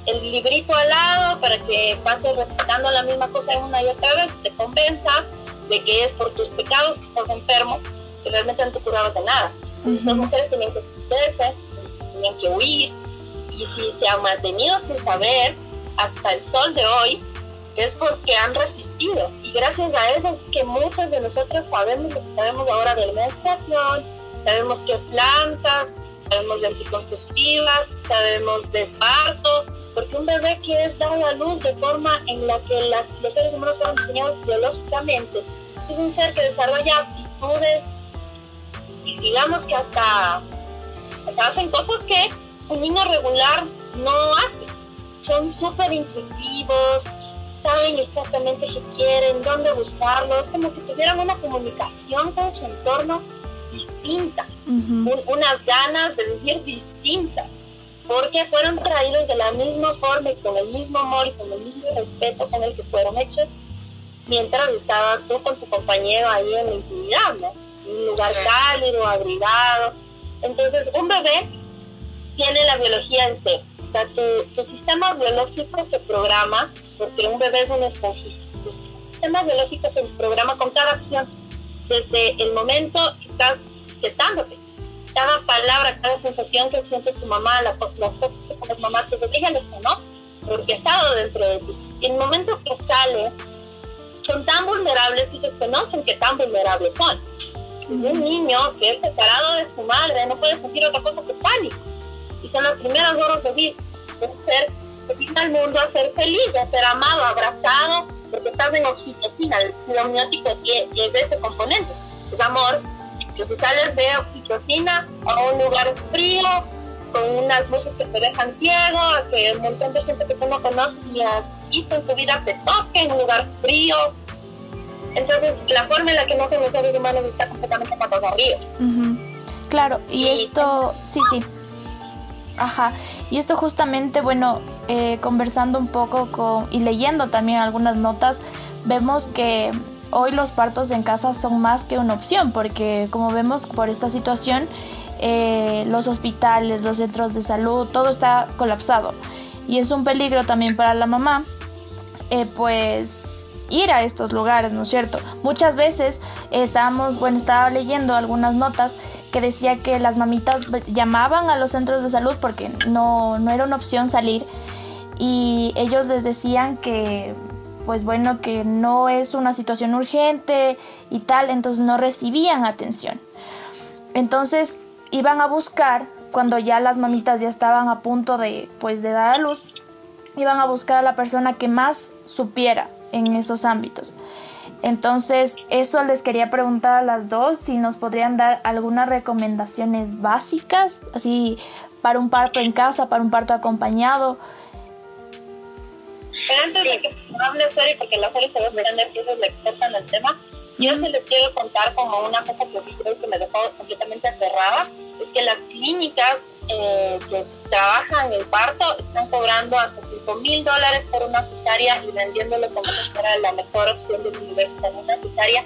el librito al lado para que pases recitando la misma cosa una y otra vez, te convenza de que es por tus pecados que estás enfermo, que realmente no te curabas de nada. Entonces estas mujeres tenían que esconderse, tenían que huir, y si se ha mantenido sin saber hasta el sol de hoy, es porque han resistido. Y gracias a eso es que muchos de nosotros sabemos lo que sabemos ahora de menstruación, sabemos qué plantas, sabemos de anticonceptivas, sabemos de parto, porque un bebé que es dado a luz de forma en la que las, los seres humanos fueron diseñados biológicamente, es un ser que desarrolla aptitudes digamos que hasta o sea, hacen cosas que un niño regular no hace. Son súper intuitivos, saben exactamente qué quieren, dónde buscarlos, como que tuvieran una comunicación con su entorno distinta, unas ganas de vivir distintas, porque fueron traídos de la misma forma y con el mismo amor y con el mismo respeto con el que fueron hechos, mientras estabas tú con tu compañero ahí en la intimidad, ¿no? Un lugar cálido, abrigado. Entonces, un bebé tiene la biología en C. O sea, tu, tu sistema biológico se programa, porque un bebé es un esponjita. Tu sistema biológico se programa con cada acción, desde el momento que estás gestándote. Cada palabra, cada sensación que siente tu mamá, las, cosas que con mamá, te ella les conoce, porque ha estado dentro de ti. Y el momento que sale, son tan vulnerables que ellos conocen que tan vulnerables son. Un niño que es separado de su madre no puede sentir otra cosa que pánico y son las primeras horas de vida, de ser, de al mundo a ser feliz, a ser amado, abrazado, porque estás en oxitocina, el amniótico es de ese componente, es amor. Entonces sales de oxitocina a un lugar frío, con unas voces que te dejan ciego, que un montón de gente que tú no conoces ni has visto en tu vida te toque en un lugar frío. Entonces, la forma en la que nacen los seres humanos está completamente patas arriba. Claro, y, esto, sí, sí. Ajá. Y esto justamente, bueno, eh, conversando un poco con, y leyendo también algunas notas, vemos que hoy los partos en casa son más que una opción, porque como vemos por esta situación, eh, los hospitales, los centros de salud, todo está colapsado. Y es un peligro también para la mamá, eh, pues ir a estos lugares, ¿no es cierto? Muchas veces estábamos, bueno, estaba leyendo algunas notas que decía que las mamitas llamaban a los centros de salud porque no, no era una opción salir y ellos les decían que pues bueno que no es una situación urgente y tal, entonces no recibían atención. Entonces iban a buscar cuando ya las mamitas ya estaban a punto de pues de dar a luz, iban a buscar a la persona que más supiera en esos ámbitos. Entonces, eso les quería preguntar a las dos si nos podrían dar algunas recomendaciones básicas, así para un parto en casa, para un parto acompañado. Pero antes de que hable Sori, porque la Sori se va a entender que es la experta en el tema, yo se les quiero contar como una cosa que que me dejó completamente aterrada, es que las clínicas eh, que trabajan el parto están cobrando hasta 5 mil dólares por una cesárea y vendiéndolo como si fuera la mejor opción del universo para una cesárea.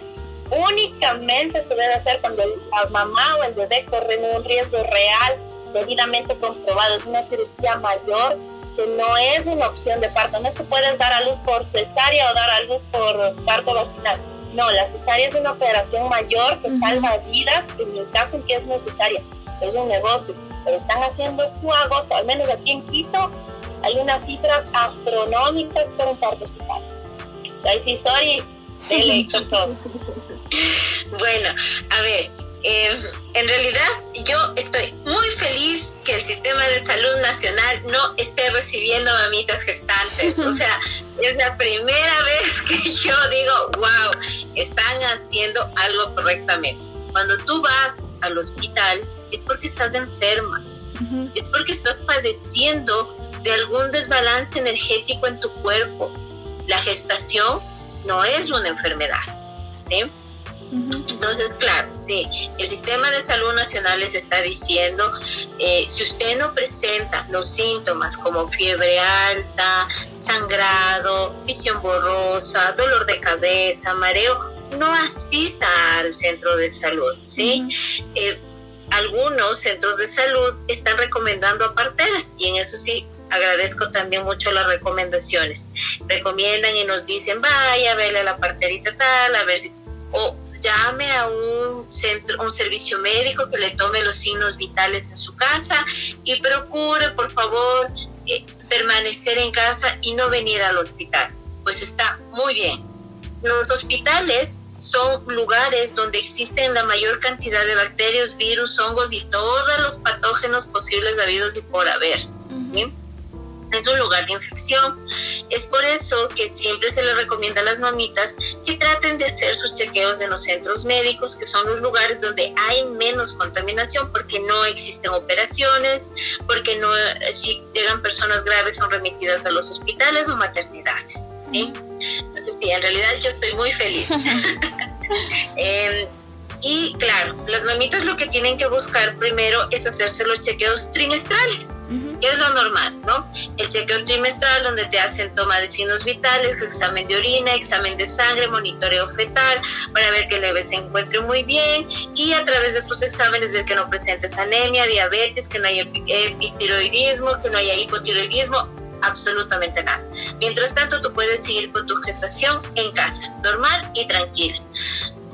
Únicamente se debe hacer cuando la mamá o el bebé corren un riesgo real, debidamente comprobado. Es una cirugía mayor que no es una opción de parto. No es que puedes dar a luz por cesárea o dar a luz por parto vaginal. No, la cesárea es una operación mayor que salva vidas en el caso en que es necesaria. Es un negocio pero están haciendo su agosto, al menos aquí en Quito, hay unas cifras astronómicas por un parto Ahí sí, sorry, todo. Bueno, a ver, eh, en realidad yo estoy muy feliz que el sistema de salud nacional no esté recibiendo mamitas gestantes. O sea, es la primera vez que yo digo, wow, están haciendo algo correctamente. Cuando tú vas al hospital, es porque estás enferma, es porque estás padeciendo de algún desbalance energético en tu cuerpo. La gestación no es una enfermedad, ¿sí? Entonces, claro, sí, el sistema de salud nacional les está diciendo, eh, si usted no presenta los síntomas como fiebre alta, sangrado, visión borrosa, dolor de cabeza, mareo, no asista al centro de salud, ¿sí? Algunos centros de salud están recomendando a parteras y en eso sí agradezco también mucho las recomendaciones. Recomiendan y nos dicen, vaya a a la parterita tal, a ver si... O llame a un centro, un servicio médico que le tome los signos vitales en su casa y procure, por favor, eh, permanecer en casa y no venir al hospital. Pues está muy bien. los hospitales son lugares donde existen la mayor cantidad de bacterias, virus, hongos y todos los patógenos posibles habidos y por haber. ¿sí? Es un lugar de infección. Es por eso que siempre se le recomienda a las mamitas que traten de hacer sus chequeos en los centros médicos, que son los lugares donde hay menos contaminación, porque no existen operaciones, porque no, si llegan personas graves son remitidas a los hospitales o maternidades. ¿sí? Entonces, sí, en realidad yo estoy muy feliz. eh, y claro, las mamitas lo que tienen que buscar primero es hacerse los chequeos trimestrales, que es lo normal, ¿no? El chequeo trimestral donde te hacen toma de signos vitales, examen de orina, examen de sangre, monitoreo fetal, para ver que el bebé se encuentre muy bien y a través de tus exámenes ver que no presentes anemia, diabetes, que no haya epitiroidismo, que no haya hipotiroidismo, absolutamente nada. Mientras tanto, tú puedes seguir con tu gestación en casa, normal y tranquila.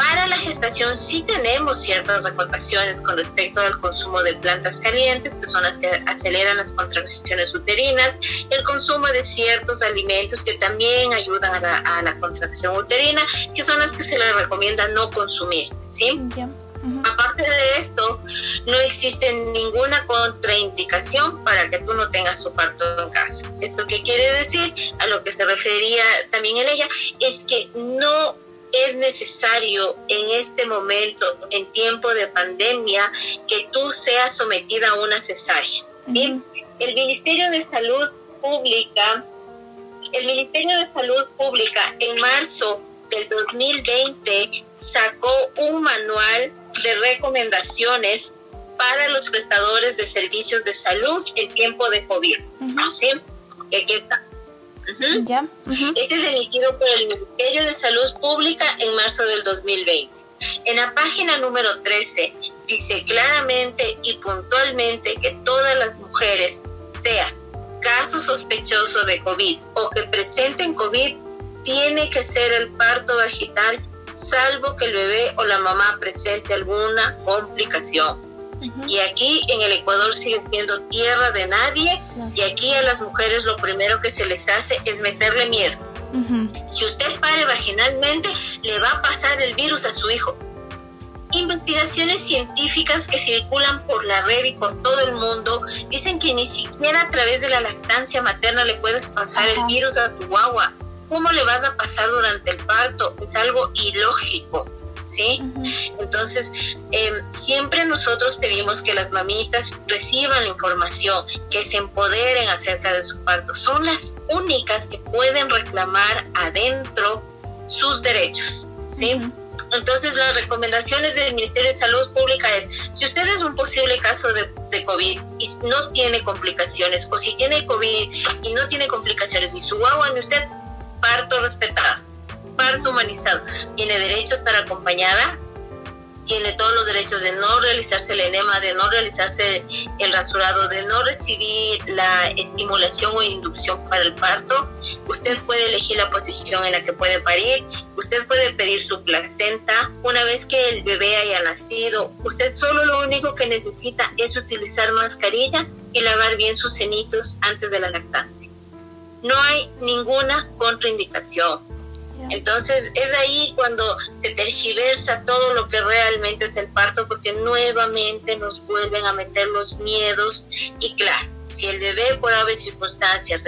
Para la gestación sí tenemos ciertas acotaciones con respecto al consumo de plantas calientes, que son las que aceleran las contracciones uterinas, el consumo de ciertos alimentos que también ayudan a la, contracción uterina, que son las que se le recomienda no consumir, ¿sí? Aparte de esto, no existe ninguna contraindicación para que tú no tengas tu parto en casa. ¿Esto qué quiere decir? A lo que se refería también en ella, es que no es necesario en este momento, en tiempo de pandemia, que tú seas sometida a una cesárea. ¿sí? El Ministerio de Salud Pública, el Ministerio de Salud Pública en marzo del 2020 sacó un manual de recomendaciones para los prestadores de servicios de salud en tiempo de COVID. ¿sí? Aquí está este es emitido por el Ministerio de Salud Pública en marzo del 2020. En la página número 13 dice claramente y puntualmente que todas las mujeres, sea caso sospechoso de COVID o que presenten COVID, tiene que ser el parto vaginal, salvo que el bebé o la mamá presente alguna complicación. Y aquí en el Ecuador sigue siendo tierra de nadie y aquí a las mujeres lo primero que se les hace es meterle miedo. Si usted pare vaginalmente, le va a pasar el virus a su hijo. Investigaciones científicas que circulan por la red y por todo el mundo dicen que ni siquiera a través de la lactancia materna le puedes pasar el virus a tu guagua. ¿Cómo le vas a pasar durante el parto? Es algo ilógico. ¿Sí? Entonces, em, siempre nosotros pedimos que las mamitas reciban la información, que se empoderen acerca de su parto. Son las únicas que pueden reclamar adentro sus derechos, ¿sí? Entonces, las recomendaciones del Ministerio de Salud Pública es, si usted es un posible caso de, de, COVID y no tiene complicaciones, o si tiene COVID y no tiene complicaciones, ni su agua ni usted, parto respetado parto humanizado. Tiene derechos para acompañada, tiene todos los derechos de no realizarse el enema, de no realizarse el rasurado, de no recibir la estimulación o inducción para el parto. Usted puede elegir la posición en la que puede parir, usted puede pedir su placenta. Una vez que el bebé haya nacido, usted solo lo único que necesita es utilizar mascarilla y lavar bien sus cenitos antes de la lactancia. No hay ninguna contraindicación entonces es ahí cuando se tergiversa todo lo que realmente es el parto porque nuevamente nos vuelven a meter los miedos y claro, si el bebé por ave circunstancia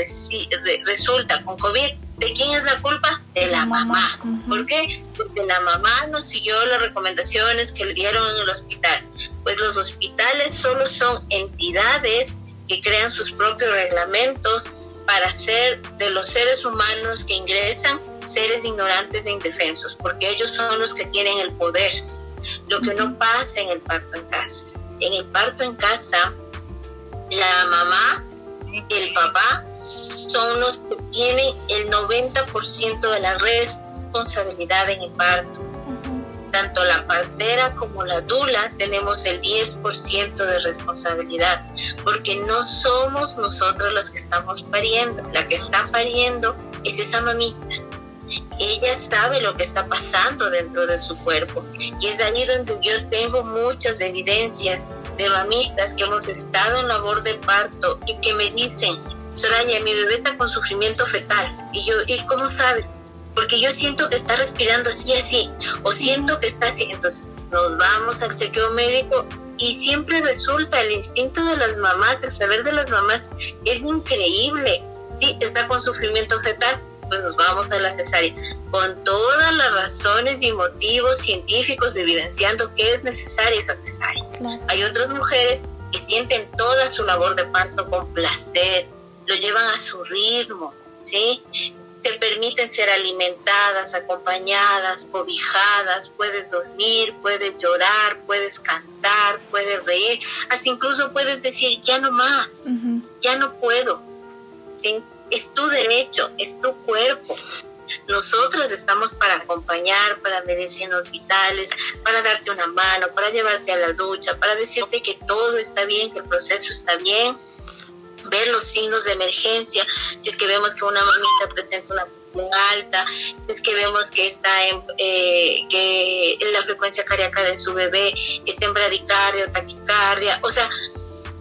resulta con COVID, ¿de quién es la culpa? De la mamá. ¿Por qué? Porque la mamá no siguió las recomendaciones que le dieron en el hospital. Pues los hospitales solo son entidades que crean sus propios reglamentos para ser de los seres humanos que ingresan seres ignorantes e indefensos, porque ellos son los que tienen el poder. Lo que no pasa en el parto en casa. En el parto en casa, la mamá, el papá, son los que tienen el 90% de la responsabilidad en el parto tanto la partera como la dula tenemos el 10% de responsabilidad, porque no somos nosotros las que estamos pariendo, la que está pariendo es esa mamita. Ella sabe lo que está pasando dentro de su cuerpo y es ahí donde yo tengo muchas evidencias de mamitas que hemos estado en labor de parto y que me dicen, Soraya, mi bebé está con sufrimiento fetal. Y yo, ¿y cómo sabes? Porque yo siento que está respirando así, así, o siento que está así. Entonces nos vamos al chequeo médico y siempre resulta el instinto de las mamás, el saber de las mamás es increíble. Sí, está con sufrimiento fetal, pues nos vamos a la cesárea, con todas las razones y motivos científicos evidenciando que es necesaria esa cesárea. Hay otras mujeres que sienten toda su labor de parto con placer, lo llevan a su ritmo, ¿sí? Se permiten ser alimentadas, acompañadas, cobijadas, puedes dormir, puedes llorar, puedes cantar, puedes reír, hasta incluso puedes decir, ya no más, ya no puedo, ¿sí? Es tu derecho, es tu cuerpo. Nosotros estamos para acompañar, para medicinas vitales, para darte una mano, para llevarte a la ducha, para decirte que todo está bien, que el proceso está bien, ver los signos de emergencia, si es que vemos que una mamita presenta una presión alta, si es que vemos que está en eh, que la frecuencia cardíaca de su bebé está en bradicardia o taquicardia, o sea,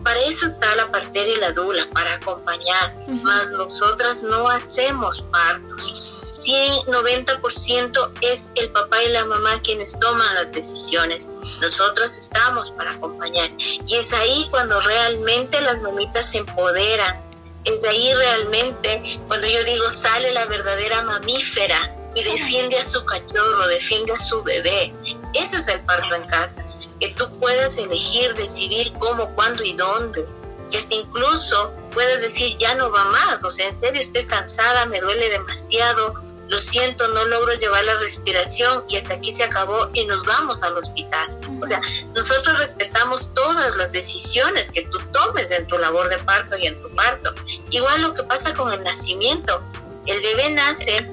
para eso está la parteria y la dula, para acompañar, más nosotras no hacemos partos. 100, 90% es el papá y la mamá quienes toman las decisiones. Nosotras estamos para acompañar. Y es ahí cuando realmente las mamitas se empoderan. Es ahí realmente cuando yo digo sale la verdadera mamífera y defiende a su cachorro, defiende a su bebé. Eso es el parto en casa que tú puedas elegir, decidir cómo, cuándo y dónde. Y hasta incluso puedes decir, ya no va más, o sea, en serio estoy cansada, me duele demasiado, lo siento, no logro llevar la respiración y hasta aquí se acabó y nos vamos al hospital. O sea, nosotros respetamos todas las decisiones que tú tomes en tu labor de parto y en tu parto. Igual lo que pasa con el nacimiento. El bebé nace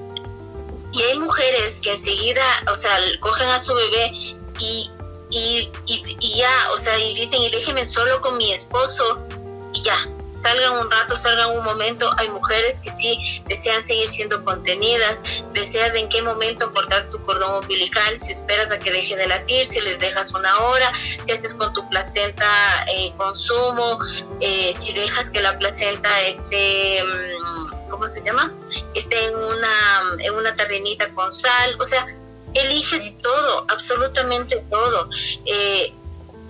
y hay mujeres que enseguida, o sea, cogen a su bebé y y, y, ya, o sea, y dicen, y déjeme solo con mi esposo y ya, salgan un rato, salgan un momento. Hay mujeres que sí desean seguir siendo contenidas, deseas en qué momento cortar tu cordón umbilical, si esperas a que deje de latir, si les dejas una hora, si haces con tu placenta eh, consumo, eh, si dejas que la placenta esté, mm, ¿cómo se llama? Esté en una, en una tarrinita con sal, o sea, eliges todo, absolutamente todo. Eh,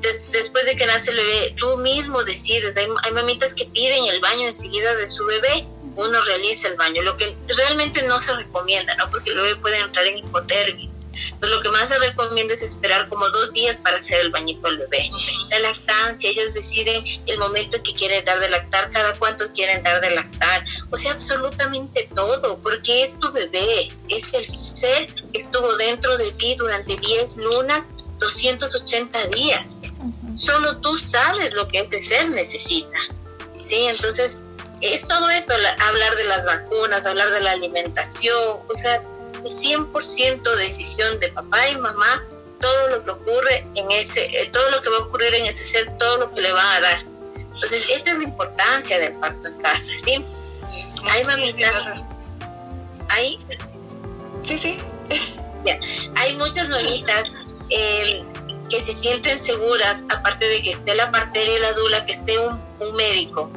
después de que nace el bebé, tú mismo decides. Hay, hay, mamitas que piden el baño enseguida de su bebé, uno realiza el baño, lo que realmente no se recomienda, ¿no? Porque el bebé puede entrar en hipotermia. Entonces, lo que más se recomienda es esperar como dos días para hacer el bañito al bebé. La lactancia, ellas deciden el momento que quieren dar de lactar, cada cuánto quieren dar de lactar. O sea, absolutamente todo, porque es tu bebé, es el ser que estuvo dentro de ti durante 10 lunas, 280 días. Solo tú sabes lo que ese ser necesita. ¿Sí? Entonces, es todo esto, hablar de las vacunas, hablar de la alimentación, o sea, 100% decisión de papá y mamá todo lo que ocurre en ese, eh, todo lo que va a ocurrir en ese ser, todo lo que le van a dar. Entonces, esta es la importancia del parto en casa, ¿sí? hay mamitas, hay... Sí, sí. Hay muchas mamitas em, que se sienten seguras, aparte de que esté la parteria y la dula, que esté un, un médico,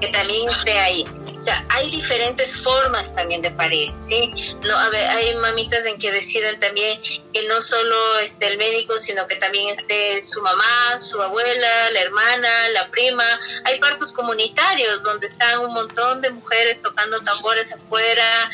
que también esté ahí. O sea, hay diferentes formas también de parir, ¿sí? No, a ver, hay mamitas en que deciden también que no solo esté el médico, sino que también esté su mamá, su abuela, la hermana, la prima. Hay partos comunitarios donde están un montón de mujeres tocando tambores afuera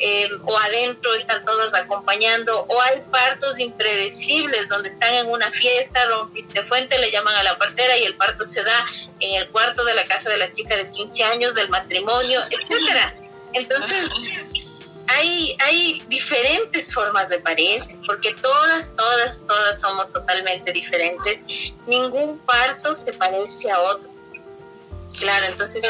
eh, o adentro, están todas acompañando. O hay partos impredecibles donde están en una fiesta, rompiste fuente, le llaman a la partera y el parto se da en el cuarto de la casa de la chica de 15 años del matrimonio etcétera. Entonces, hay, hay diferentes formas de parir, porque todas, todas, todas somos totalmente diferentes. Ningún parto se parece a otro. Claro, entonces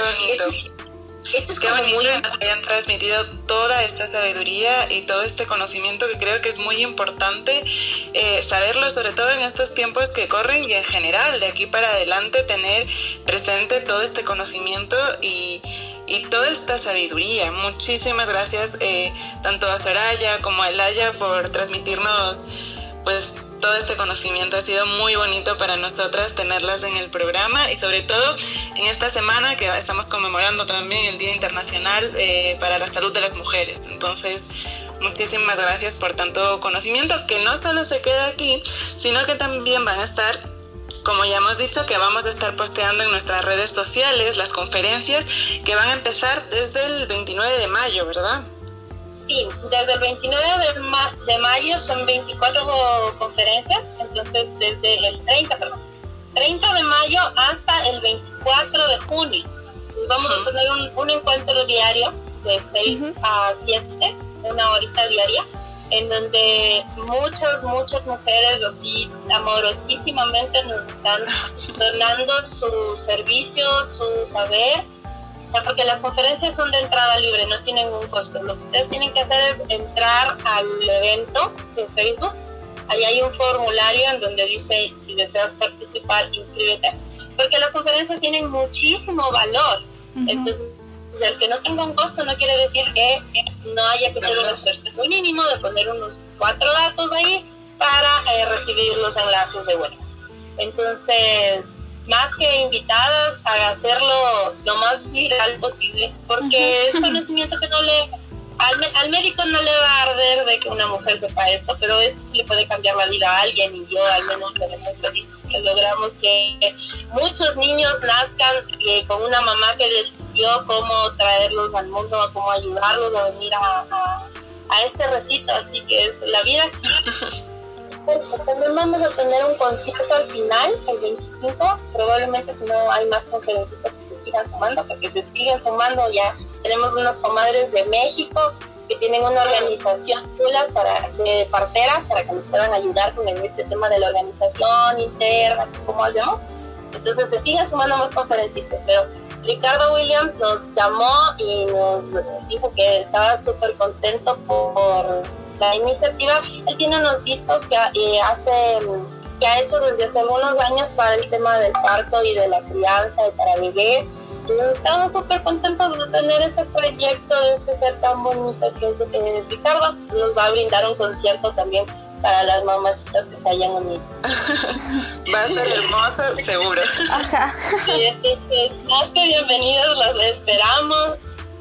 esto es Qué como muy... hayan transmitido toda esta sabiduría y todo este conocimiento que creo que es muy importante eh, saberlo, sobre todo en estos tiempos que corren y en general, de aquí para adelante, tener presente todo este conocimiento y, y toda esta sabiduría. Muchísimas gracias eh, tanto a Soraya como a Elaya por transmitirnos pues todo este conocimiento. Ha sido muy bonito para nosotras tenerlas en el programa y sobre todo en esta semana que estamos conmemorando también el Día Internacional eh, para la Salud de las Mujeres. Entonces, muchísimas gracias por tanto conocimiento que no solo se queda aquí, sino que también van a estar como ya hemos dicho, que vamos a estar posteando en nuestras redes sociales las conferencias que van a empezar desde el 29 de mayo, ¿verdad? Sí, desde el 29 de, de mayo son 24 conferencias, entonces desde el 30, perdón, 30 de mayo hasta el 24 de junio. vamos a tener un, un, encuentro diario de 6 a 7, una horita diaria, en donde muchas, muchas mujeres así amorosísimamente nos están donando su servicio, su saber sea, porque las conferencias son de entrada libre, no tienen un costo. Lo que ustedes tienen que hacer es entrar al evento de Facebook. Ahí hay un formulario en donde dice si deseas participar, inscríbete. Porque las conferencias tienen muchísimo valor. Entonces, el que no tenga un costo no quiere decir que no haya que hacer un esfuerzo mínimo de poner unos cuatro datos ahí para eh, recibir los enlaces de web. Entonces, más que invitadas a hacerlo lo más viral posible, porque es conocimiento que no le, al, médico no le va a arder de que una mujer sepa esto, pero eso sí le puede cambiar la vida a alguien y yo al menos seré muy feliz que logramos que muchos niños nazcan eh, con una mamá que decidió cómo traerlos al mundo, cómo ayudarlos a venir a, a, a este recito, así que es la vida. también vamos a tener un concierto al final, el 25. Probablemente si no hay más conferencias que se sigan sumando, porque se siguen sumando ya. Tenemos unas comadres de México que tienen una organización chulas para, de parteras para que nos puedan ayudar con este tema de la organización interna, cómo hacemos. Entonces se siguen sumando más conferencistas, pero Ricardo Williams nos llamó y nos dijo que estaba súper contento por la iniciativa. Él tiene unos discos que eh, hace que ha hecho desde hace algunos años para el tema del parto y de la crianza y para bebés. estamos súper contentos de tener ese proyecto, de ese ser tan bonito que es de Ricardo. Nos va a brindar un concierto también para las mamacitas que se hayan unido. va a ser hermoso, seguro. Ajá. entonces, más que bienvenidos, las esperamos.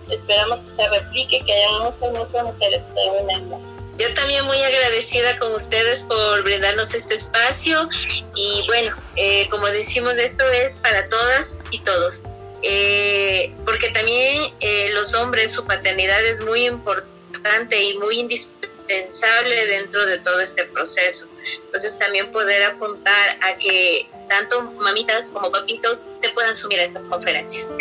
Esperamos que se replique, que haya muchas, muchas mujeres que se unan. Yo también muy agradecida con ustedes por brindarnos este espacio y bueno, eh, como decimos, esto es para todas y todos. Eh, porque también eh, los hombres, su paternidad es muy importante y muy indispensable dentro de todo este proceso. Entonces también poder apuntar a que tanto mamitas como papitos se puedan sumir a estas conferencias.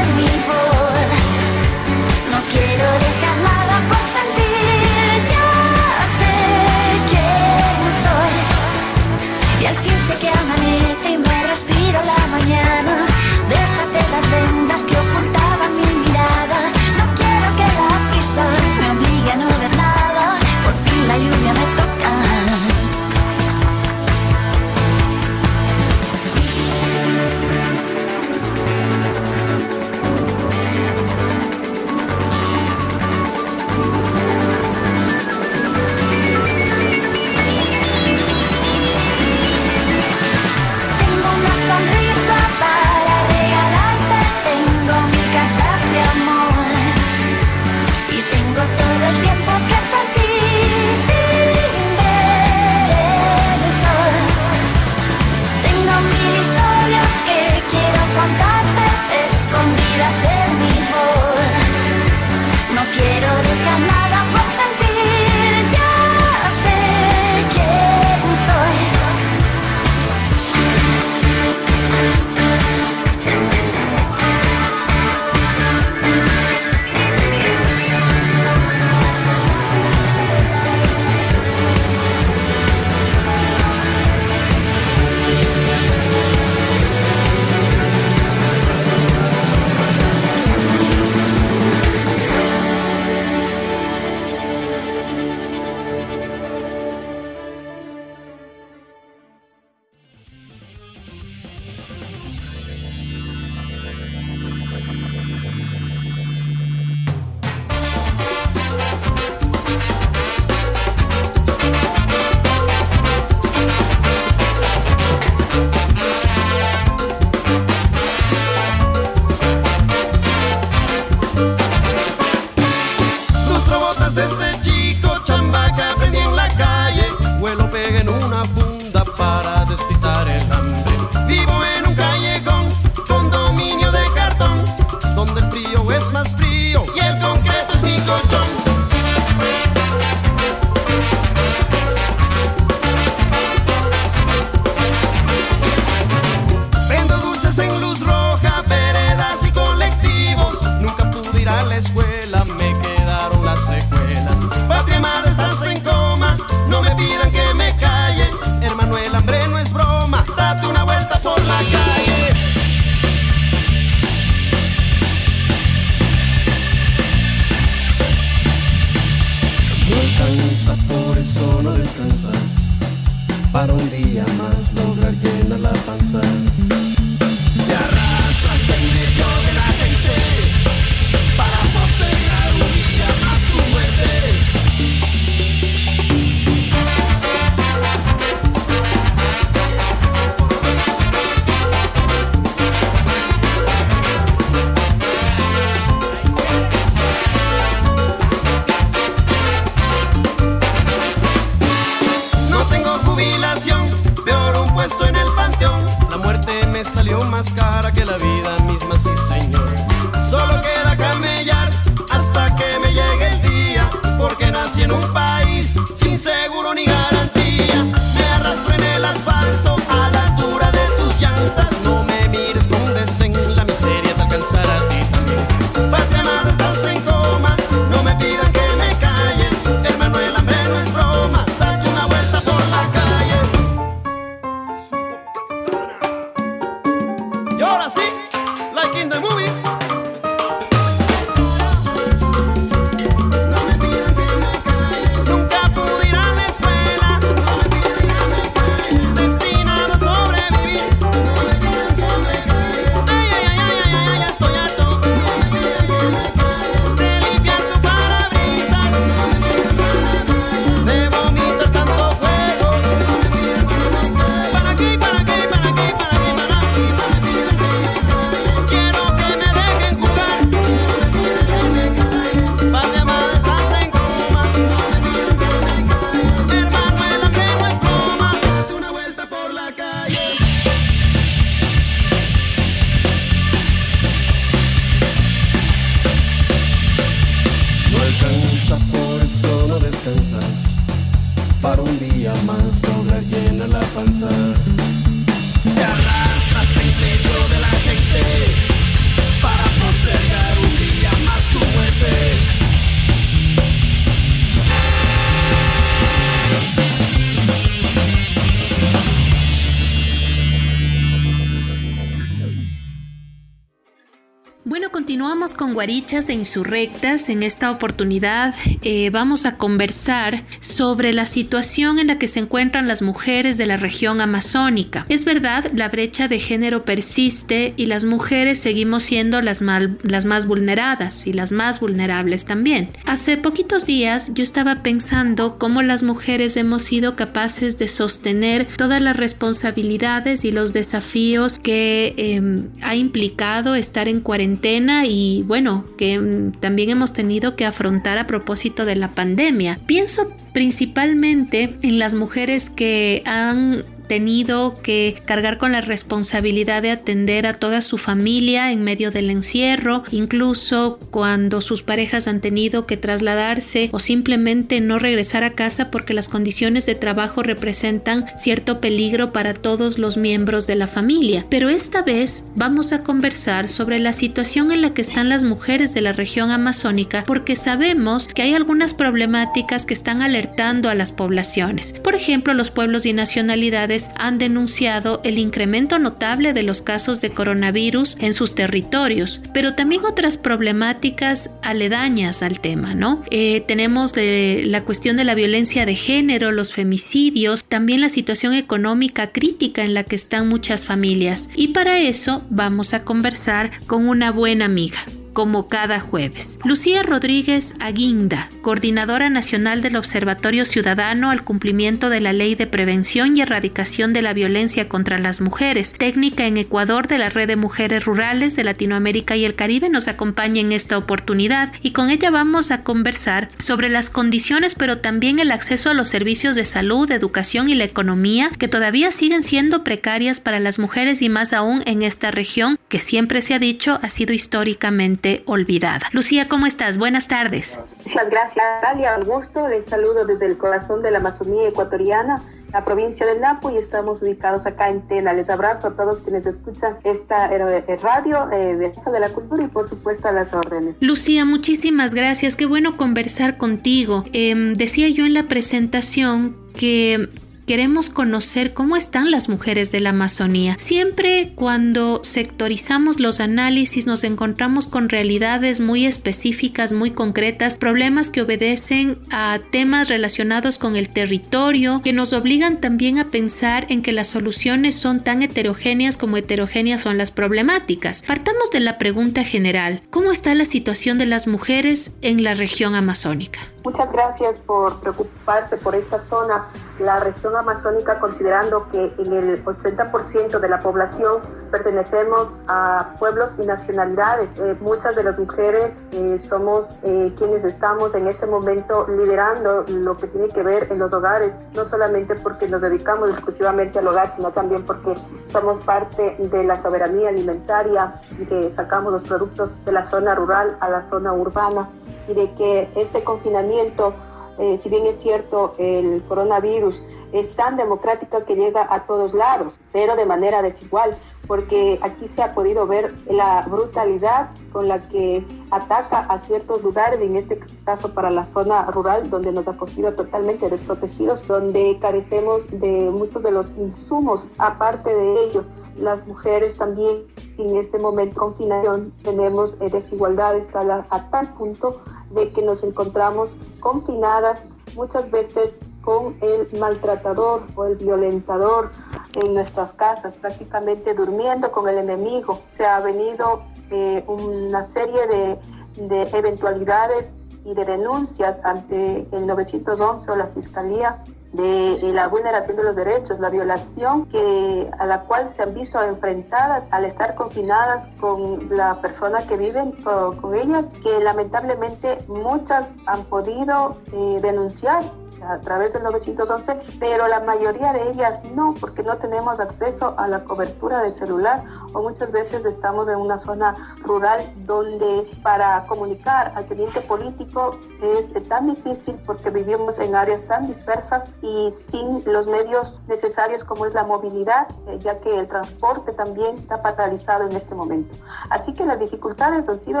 E Insurrectas. En esta oportunidad eh, vamos a conversar sobre la situación en la que se encuentran las mujeres de la región amazónica. Es verdad, la brecha de género persiste y las mujeres seguimos siendo las, las más vulneradas y las más vulnerables también. Hace poquitos días yo estaba pensando cómo las mujeres hemos sido capaces de sostener todas las responsabilidades y los desafíos que eh, ha implicado estar en cuarentena y bueno, que mm, también hemos tenido que afrontar a propósito de la pandemia. Pienso principalmente en las mujeres que han tenido que cargar con la responsabilidad de atender a toda su familia en medio del encierro, incluso cuando sus parejas han tenido que trasladarse o simplemente no regresar a casa porque las condiciones de trabajo representan cierto peligro para todos los miembros de la familia. Pero esta vez vamos a conversar sobre la situación en la que están las mujeres de la región amazónica porque sabemos que hay algunas problemáticas que están alertando a las poblaciones. Por ejemplo, los pueblos y nacionalidades han denunciado el incremento notable de los casos de coronavirus en sus territorios, pero también otras problemáticas aledañas al tema, ¿no? Eh, tenemos de la cuestión de la violencia de género, los femicidios, también la situación económica crítica en la que están muchas familias. Y para eso vamos a conversar con una buena amiga como cada jueves. Lucía Rodríguez Aguinda, coordinadora nacional del Observatorio Ciudadano al cumplimiento de la Ley de Prevención y Erradicación de la Violencia contra las Mujeres, técnica en Ecuador de la Red de Mujeres Rurales de Latinoamérica y el Caribe, nos acompaña en esta oportunidad y con ella vamos a conversar sobre las condiciones pero también el acceso a los servicios de salud, educación y la economía que todavía siguen siendo precarias para las mujeres y más aún en esta región que siempre se ha dicho ha sido históricamente olvidada. Lucía, ¿cómo estás? Buenas tardes. Muchas gracias, Dalia. Un gusto. Les saludo desde el corazón de la Amazonía ecuatoriana, la provincia del Napo, y estamos ubicados acá en Tena. Les abrazo a todos quienes escuchan esta eh, radio eh, de Casa de la Cultura y, por supuesto, a las órdenes. Lucía, muchísimas gracias. Qué bueno conversar contigo. Eh, decía yo en la presentación que queremos conocer cómo están las mujeres de la Amazonía. Siempre cuando sectorizamos los análisis nos encontramos con realidades muy específicas, muy concretas, problemas que obedecen a temas relacionados con el territorio, que nos obligan también a pensar en que las soluciones son tan heterogéneas como heterogéneas son las problemáticas. Partamos de la pregunta general, ¿cómo está la situación de las mujeres en la región amazónica? Muchas gracias por preocuparse por esta zona la región amazónica, considerando que en el 80% de la población pertenecemos a pueblos y nacionalidades. Eh, muchas de las mujeres eh, somos eh, quienes estamos en este momento liderando lo que tiene que ver en los hogares, no solamente porque nos dedicamos exclusivamente al hogar, sino también porque somos parte de la soberanía alimentaria que sacamos los productos de la zona rural a la zona urbana y de que este confinamiento eh, si bien es cierto, el coronavirus es tan democrática que llega a todos lados, pero de manera desigual, porque aquí se ha podido ver la brutalidad con la que ataca a ciertos lugares, en este caso para la zona rural, donde nos ha cogido totalmente desprotegidos, donde carecemos de muchos de los insumos. Aparte de ello, las mujeres también en este momento de confinación tenemos eh, desigualdades a tal punto de que nos encontramos confinadas muchas veces con el maltratador o el violentador en nuestras casas, prácticamente durmiendo con el enemigo. Se ha venido eh, una serie de, de eventualidades y de denuncias ante el 911 o la Fiscalía de la vulneración de los derechos, la violación que, a la cual se han visto enfrentadas al estar confinadas con la persona que viven con, ellas, que lamentablemente muchas han podido eh, denunciar a través del 911, pero la mayoría de ellas no, porque no tenemos acceso a la cobertura del celular o muchas veces estamos en una zona rural donde para comunicar al teniente político es tan difícil porque vivimos en áreas tan dispersas y sin los medios necesarios como es la movilidad, eh, ya que el transporte también está paralizado en este momento. Así que las dificultades han sido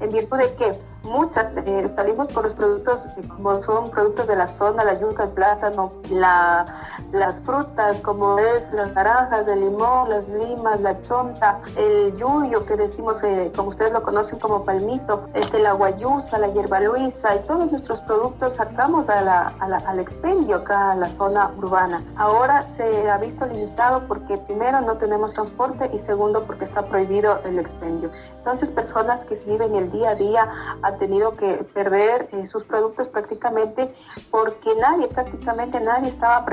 en virtud de que muchas eh, salimos con los productos eh, como son productos de la zona, la yuca, el plátano, la, las frutas como es las naranjas, el limón, las limas, la chonta, el yuyo que decimos, eh, como ustedes lo conocen como palmito, este, la guayusa, la hierba luisa y todos nuestros productos sacamos al expendio acá a la zona urbana. Ahora se ha visto limitado porque primero no tenemos transporte y segundo porque está prohibido el expendio. Entonces personas que viven el día a día han tenido que perder eh, sus productos prácticamente porque nadie, prácticamente nadie estaba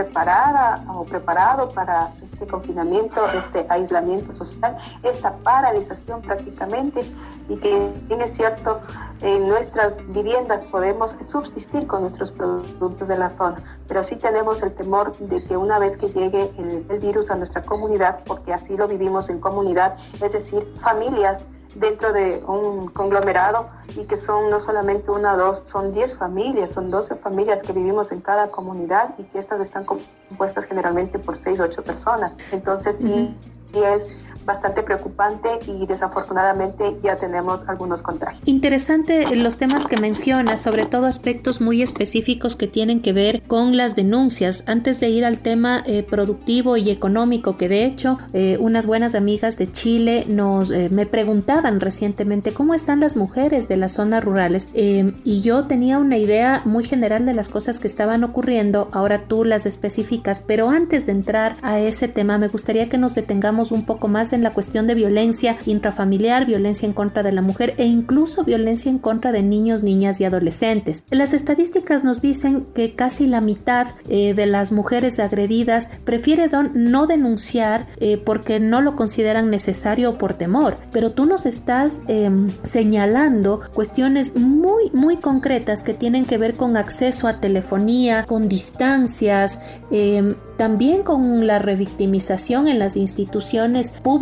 o preparado para este confinamiento, este aislamiento social, esta paralización prácticamente y que bien es cierto, en nuestras viviendas podemos subsistir con nuestros productos de la zona, pero sí tenemos el temor de que una vez que llegue el virus a nuestra comunidad, porque así lo vivimos en comunidad, es decir, familias dentro de un conglomerado y que son no solamente una o dos, son 10 familias, son 12 familias que vivimos en cada comunidad y que estas están compuestas generalmente por 6 o 8 personas. Entonces sí, es bastante preocupante y desafortunadamente ya tenemos algunos contagios. Interesante los temas que menciona, sobre todo aspectos muy específicos que tienen que ver con las denuncias. Antes de ir al tema eh, productivo y económico, que de hecho eh, unas buenas amigas de Chile nos eh, me preguntaban recientemente cómo están las mujeres de las zonas rurales y yo tenía una idea muy general de las cosas que estaban ocurriendo. Ahora tú las especificas, pero antes de entrar a ese tema me gustaría que nos detengamos un poco más en la cuestión de violencia intrafamiliar, violencia en contra de la mujer e incluso violencia en contra de niños, niñas y adolescentes. Las estadísticas nos dicen que casi la mitad eh, de las mujeres agredidas prefiere no denunciar eh, porque no lo consideran necesario o por temor, pero tú nos estás em, señalando cuestiones muy, muy concretas que tienen que ver con acceso a telefonía, con distancias, em, también con la revictimización en las instituciones públicas.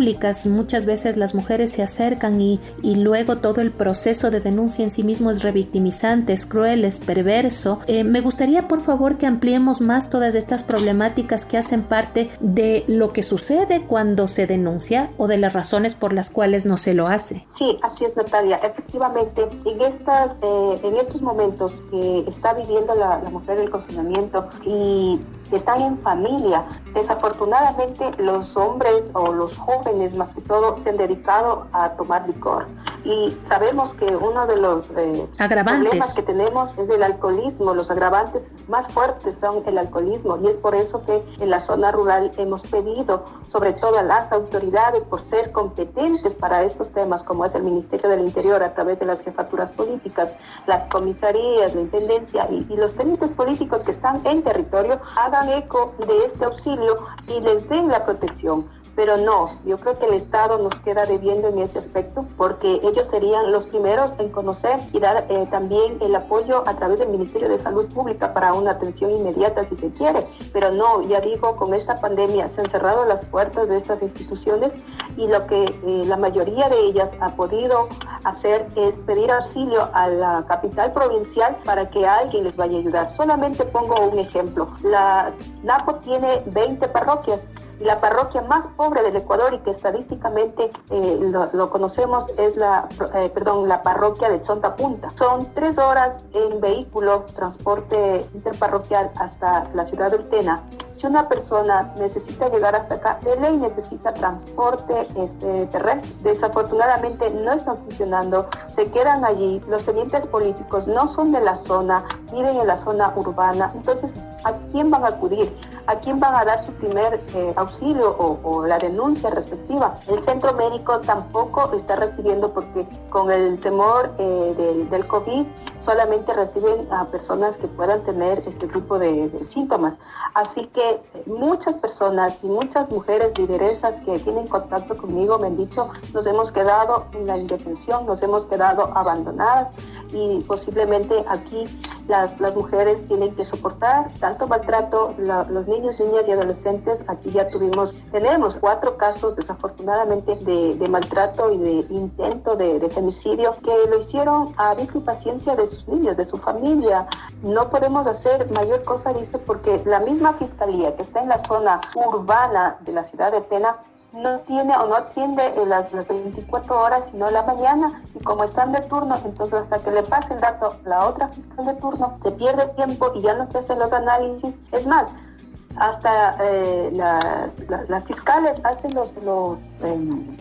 Muchas veces las mujeres se acercan y, y luego todo el proceso de denuncia en sí mismo es revictimizante, es cruel, es perverso. Eh, me gustaría por favor que ampliemos más todas estas problemáticas que hacen parte de lo que sucede cuando se denuncia o de las razones por las cuales no se lo hace. Sí, así es Natalia. Efectivamente, en, estas, eh, estos momentos que está viviendo la, la mujer el confinamiento y que están en familia. Desafortunadamente los hombres o los jóvenes más que todo se han dedicado a tomar licor y sabemos que uno de los eh, problemas que tenemos es el alcoholismo. Los agravantes más fuertes son el alcoholismo y es por eso que en la zona rural hemos pedido, sobre todo a las autoridades, por ser competentes para estos temas, como es el Ministerio del Interior a través de las jefaturas políticas, las comisarías, la intendencia y, y los tenientes políticos que están en territorio, hagan eco de este auxilio y les den la protección pero no, yo creo que el Estado nos queda debiendo en ese aspecto porque ellos serían los primeros en conocer y dar eh, también el apoyo a través del Ministerio de Salud Pública para una atención inmediata si se quiere, pero no, ya digo, con esta pandemia se han cerrado las puertas de estas instituciones y lo que eh, la mayoría de ellas ha podido hacer es pedir auxilio a la capital provincial para que alguien les vaya a ayudar. Solamente pongo un ejemplo. La NAPO tiene 20 parroquias la parroquia más pobre del Ecuador y que estadísticamente eh, lo, conocemos es la, eh, perdón, la parroquia de Chonta Punta. Son tres horas en vehículo, transporte interparroquial hasta la ciudad de Tena si una persona necesita llegar hasta acá, de ley necesita transporte este, terrestre. Desafortunadamente no están funcionando, se quedan allí, los tenientes políticos no son de la zona, viven en la zona urbana, entonces ¿a quién van a acudir? ¿A quién van a dar su primer eh, auxilio o, la denuncia respectiva? El centro médico tampoco está recibiendo porque con el temor eh, del, del COVID solamente reciben a personas que puedan tener este tipo de, síntomas. Así que muchas personas y muchas mujeres lideresas que tienen contacto conmigo me han dicho, nos hemos quedado en la indefensión, nos hemos quedado abandonadas y posiblemente aquí las, las mujeres tienen que soportar tanto maltrato, los niños, niñas y adolescentes, aquí ya tuvimos, tenemos cuatro casos desafortunadamente de, maltrato y de intento de, de, femicidio que lo hicieron a vista y paciencia de niños, de su familia. No podemos hacer mayor cosa, dice, porque la misma fiscalía que está en la zona urbana de la ciudad de Tena no tiene o no atiende las, las 24 horas, sino la mañana. Y como están de turno, entonces hasta que le pase el dato la otra fiscal de turno, se pierde tiempo y ya no se hacen los análisis. Es más, hasta eh, las fiscales hacen los,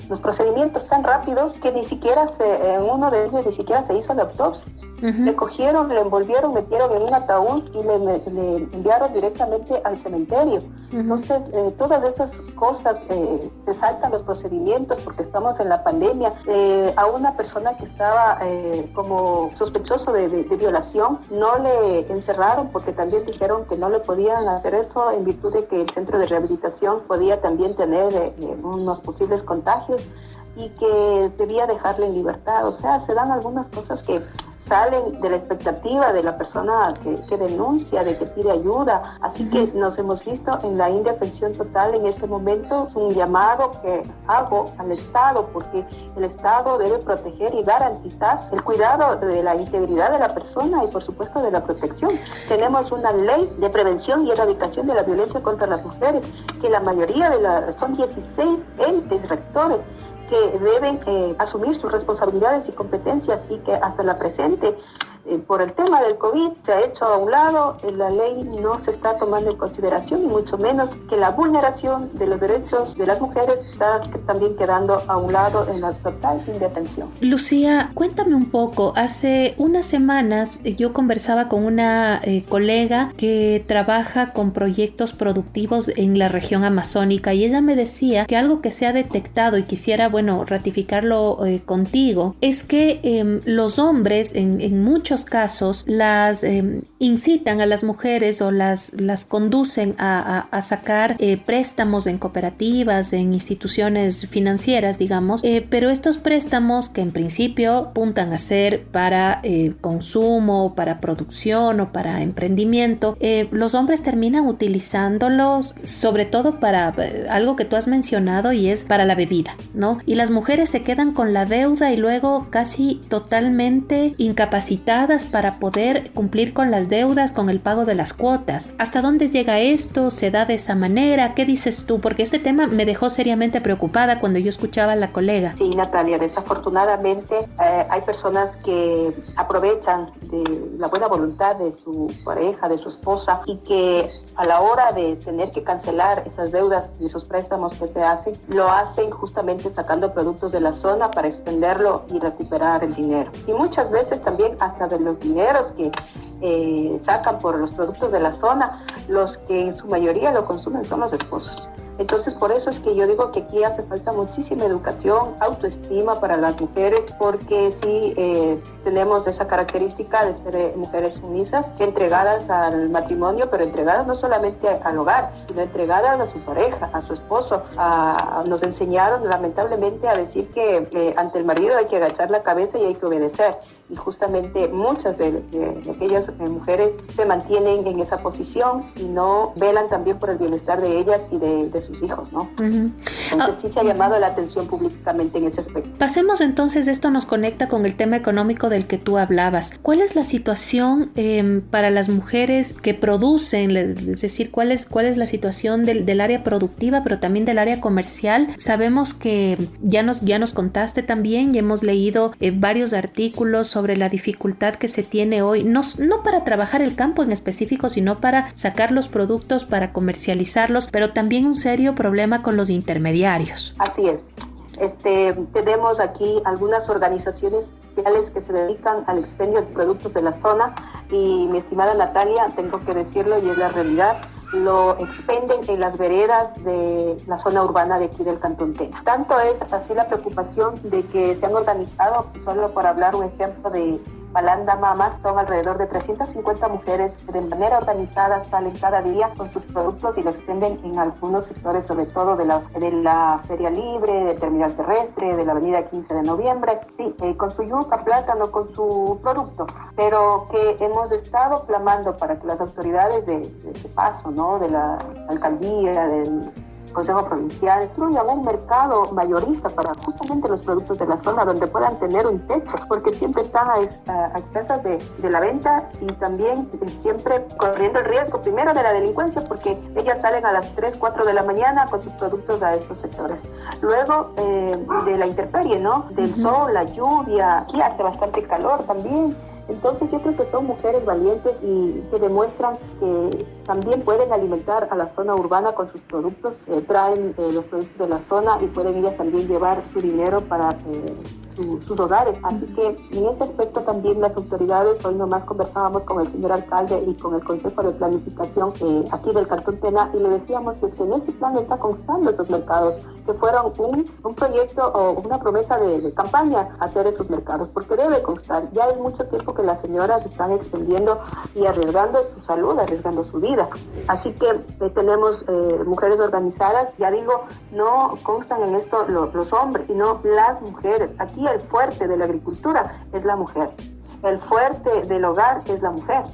los, procedimientos tan rápidos que ni siquiera se, en uno de ellos ni siquiera se hizo la autopsia. Le cogieron, le envolvieron, metieron en un ataúd y le, enviaron directamente al cementerio. Entonces, eh, todas esas cosas eh, se saltan los procedimientos porque estamos en la pandemia. Eh, a una persona que estaba como sospechoso de, violación, no le encerraron porque también dijeron que no le podían hacer eso en virtud de que el centro de rehabilitación podía también tener unos posibles contagios y que debía dejarle en libertad. O sea, se dan algunas cosas que salen de la expectativa de la persona que, denuncia, de que pide ayuda. Así que nos hemos visto en la indefensión total en este momento. Es un llamado que hago al Estado porque el Estado debe proteger y garantizar el cuidado de la integridad de la persona y por supuesto de la protección. Tenemos una ley de prevención y erradicación de la violencia contra las mujeres que la mayoría de las son 16 entes rectores que deben eh, asumir sus responsabilidades y competencias y que hasta la presente por el tema del COVID se ha hecho a un lado, la ley no se está tomando en consideración y mucho menos que la vulneración de los derechos de las mujeres está también quedando a un lado en la total indefensión. Lucía, cuéntame un poco, hace unas semanas eh, yo conversaba con una eh, colega que trabaja con proyectos productivos en la región amazónica y ella me decía que algo que se ha detectado y quisiera, bueno, ratificarlo contigo, es que em, los hombres en, en muchos casos las eh, incitan a las mujeres o las, las conducen a, sacar eh, préstamos en cooperativas, en instituciones financieras, digamos, eh, pero estos préstamos que en principio apuntan a ser para consumo, para producción o para emprendimiento, los hombres terminan utilizándolos sobre todo para algo que tú has mencionado y es para la bebida, ¿no? Y las mujeres se quedan con la deuda y luego casi totalmente incapacitadas para poder cumplir con las deudas, con el pago de las cuotas. ¿Hasta dónde llega esto? ¿Se da de esa manera? ¿Qué dices tú? Porque este tema me dejó seriamente preocupada cuando yo escuchaba a la colega. Sí, Natalia, desafortunadamente eh, hay personas que aprovechan la buena voluntad de su pareja, de su esposa, y que a la hora de tener que cancelar esas deudas y esos préstamos que se hacen, lo hacen justamente sacando productos de la zona para extenderlo y recuperar el dinero. Y muchas veces también hasta de los dineros que eh, sacan por los productos de la zona, los que en su mayoría lo consumen son los esposos. Entonces, por eso es que yo digo que aquí hace falta muchísima educación, autoestima para las mujeres, porque sí eh, tenemos esa característica de ser eh, mujeres sumisas, entregadas al matrimonio, pero entregadas no solamente al hogar, sino entregadas a su pareja, a su esposo. nos enseñaron lamentablemente a decir que ante el marido hay que agachar la cabeza y hay que obedecer y justamente muchas de, aquellas eh, mujeres se mantienen en esa posición y no velan también por el bienestar de ellas y de, sus hijos, ¿no? Entonces sí se ha llamado la atención públicamente en ese aspecto. Pasemos entonces, esto nos conecta con el tema económico del que tú hablabas. ¿Cuál es la situación em, para las mujeres que producen, es decir, cuál es, cuál es la situación del, del, área productiva, pero también del área comercial? Sabemos que ya nos, ya nos contaste también y hemos leído eh, varios artículos sobre la dificultad que se tiene hoy, no, no para trabajar el campo en específico, sino para sacar los productos, para comercializarlos, pero también un serio problema con los intermediarios. Así es. Este, tenemos aquí algunas organizaciones sociales que se dedican al expendio de productos de la zona y mi estimada Natalia, tengo que decirlo y es la realidad, lo expenden en las veredas de la zona urbana de aquí del Cantón Tena. Tanto es así la preocupación de que se han organizado, solo por hablar un ejemplo de Palanda Mamas son alrededor de 350 mujeres que de manera organizada salen cada día con sus productos y lo extienden en algunos sectores, sobre todo de la, de la Feria Libre, del Terminal Terrestre, de la Avenida 15 de Noviembre, sí, eh, con su yuca, plátano, con su producto, pero que hemos estado clamando para que las autoridades de, de paso, ¿no? de la alcaldía, del Consejo Provincial, incluyan un mercado mayorista para justamente los productos de la zona donde puedan tener un techo, porque siempre están a, expensas de, de, la venta y también siempre corriendo el riesgo primero de la delincuencia, porque ellas salen a las 3, 4 de la mañana con sus productos a estos sectores. Luego eh, de la intemperie, ¿no? Del sol, la lluvia, aquí hace bastante calor también entonces yo creo que son mujeres valientes y que demuestran que también pueden alimentar a la zona urbana con sus productos, eh, traen eh, los productos de la zona y pueden ellas también llevar su dinero para eh, sus hogares. Así que en ese aspecto también las autoridades, hoy nomás conversábamos con el señor alcalde y con el Consejo de Planificación aquí del Cantón Tena y le decíamos es que en ese plan está constando esos mercados, que fueron un, un proyecto o una promesa de, de, campaña hacer esos mercados, porque debe constar. Ya hay mucho tiempo que las señoras están extendiendo y arriesgando su salud, arriesgando su vida. Así que eh, tenemos eh, mujeres organizadas, ya digo, no constan en esto los, los hombres, sino las mujeres. Aquí el fuerte de la agricultura es la mujer. El fuerte del hogar es la mujer.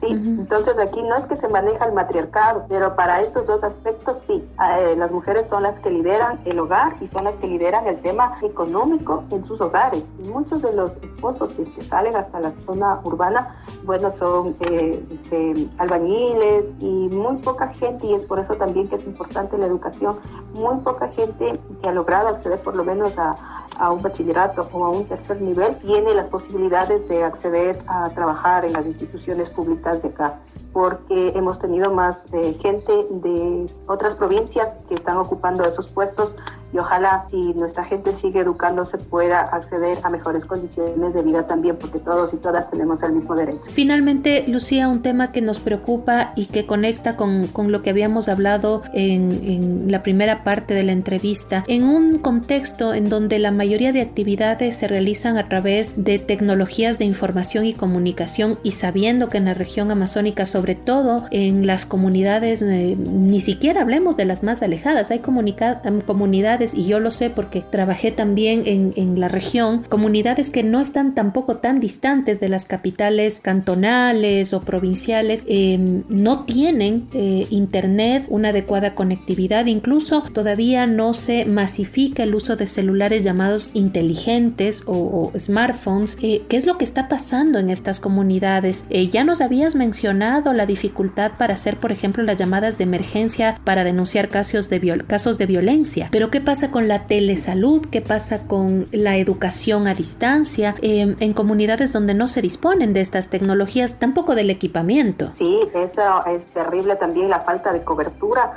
¿Sí? Entonces aquí no es que se maneja el matriarcado, pero para estos dos aspectos sí, eh, las mujeres son las que lideran el hogar y son las que lideran el tema económico en sus hogares. Y muchos de los esposos, si es que salen hasta la zona urbana, bueno, son eh, este, albañiles y muy poca gente, y es por eso también que es importante la educación, muy poca gente que ha logrado acceder por lo menos a, a un bachillerato o a un tercer nivel tiene las posibilidades de acceder a trabajar en las instituciones públicas de acá porque hemos tenido más eh, gente de otras provincias que están ocupando esos puestos y ojalá si nuestra gente sigue educándose pueda acceder a mejores condiciones de vida también, porque todos y todas tenemos el mismo derecho. Finalmente, Lucía, un tema que nos preocupa y que conecta con, con lo que habíamos hablado en, la primera parte de la entrevista, en un contexto en donde la mayoría de actividades se realizan a través de tecnologías de información y comunicación y sabiendo que en la región amazónica, sobre todo en las comunidades, eh, ni siquiera hablemos de las más alejadas, hay comunidades y yo lo sé porque trabajé también en, en la región, comunidades que no están tampoco tan distantes de las capitales cantonales o provinciales, em, no tienen eh, internet, una adecuada conectividad, incluso todavía no se masifica el uso de celulares llamados inteligentes o, smartphones. Eh, ¿Qué es lo que está pasando en estas comunidades? Eh, ya nos habías mencionado la dificultad para hacer, por ejemplo, las llamadas de emergencia para denunciar casos de, casos de violencia, pero ¿qué pasa con la telesalud? ¿Qué pasa con la educación a distancia em, en comunidades donde no se disponen de estas tecnologías, tampoco del equipamiento? Sí, eso es terrible también la falta de cobertura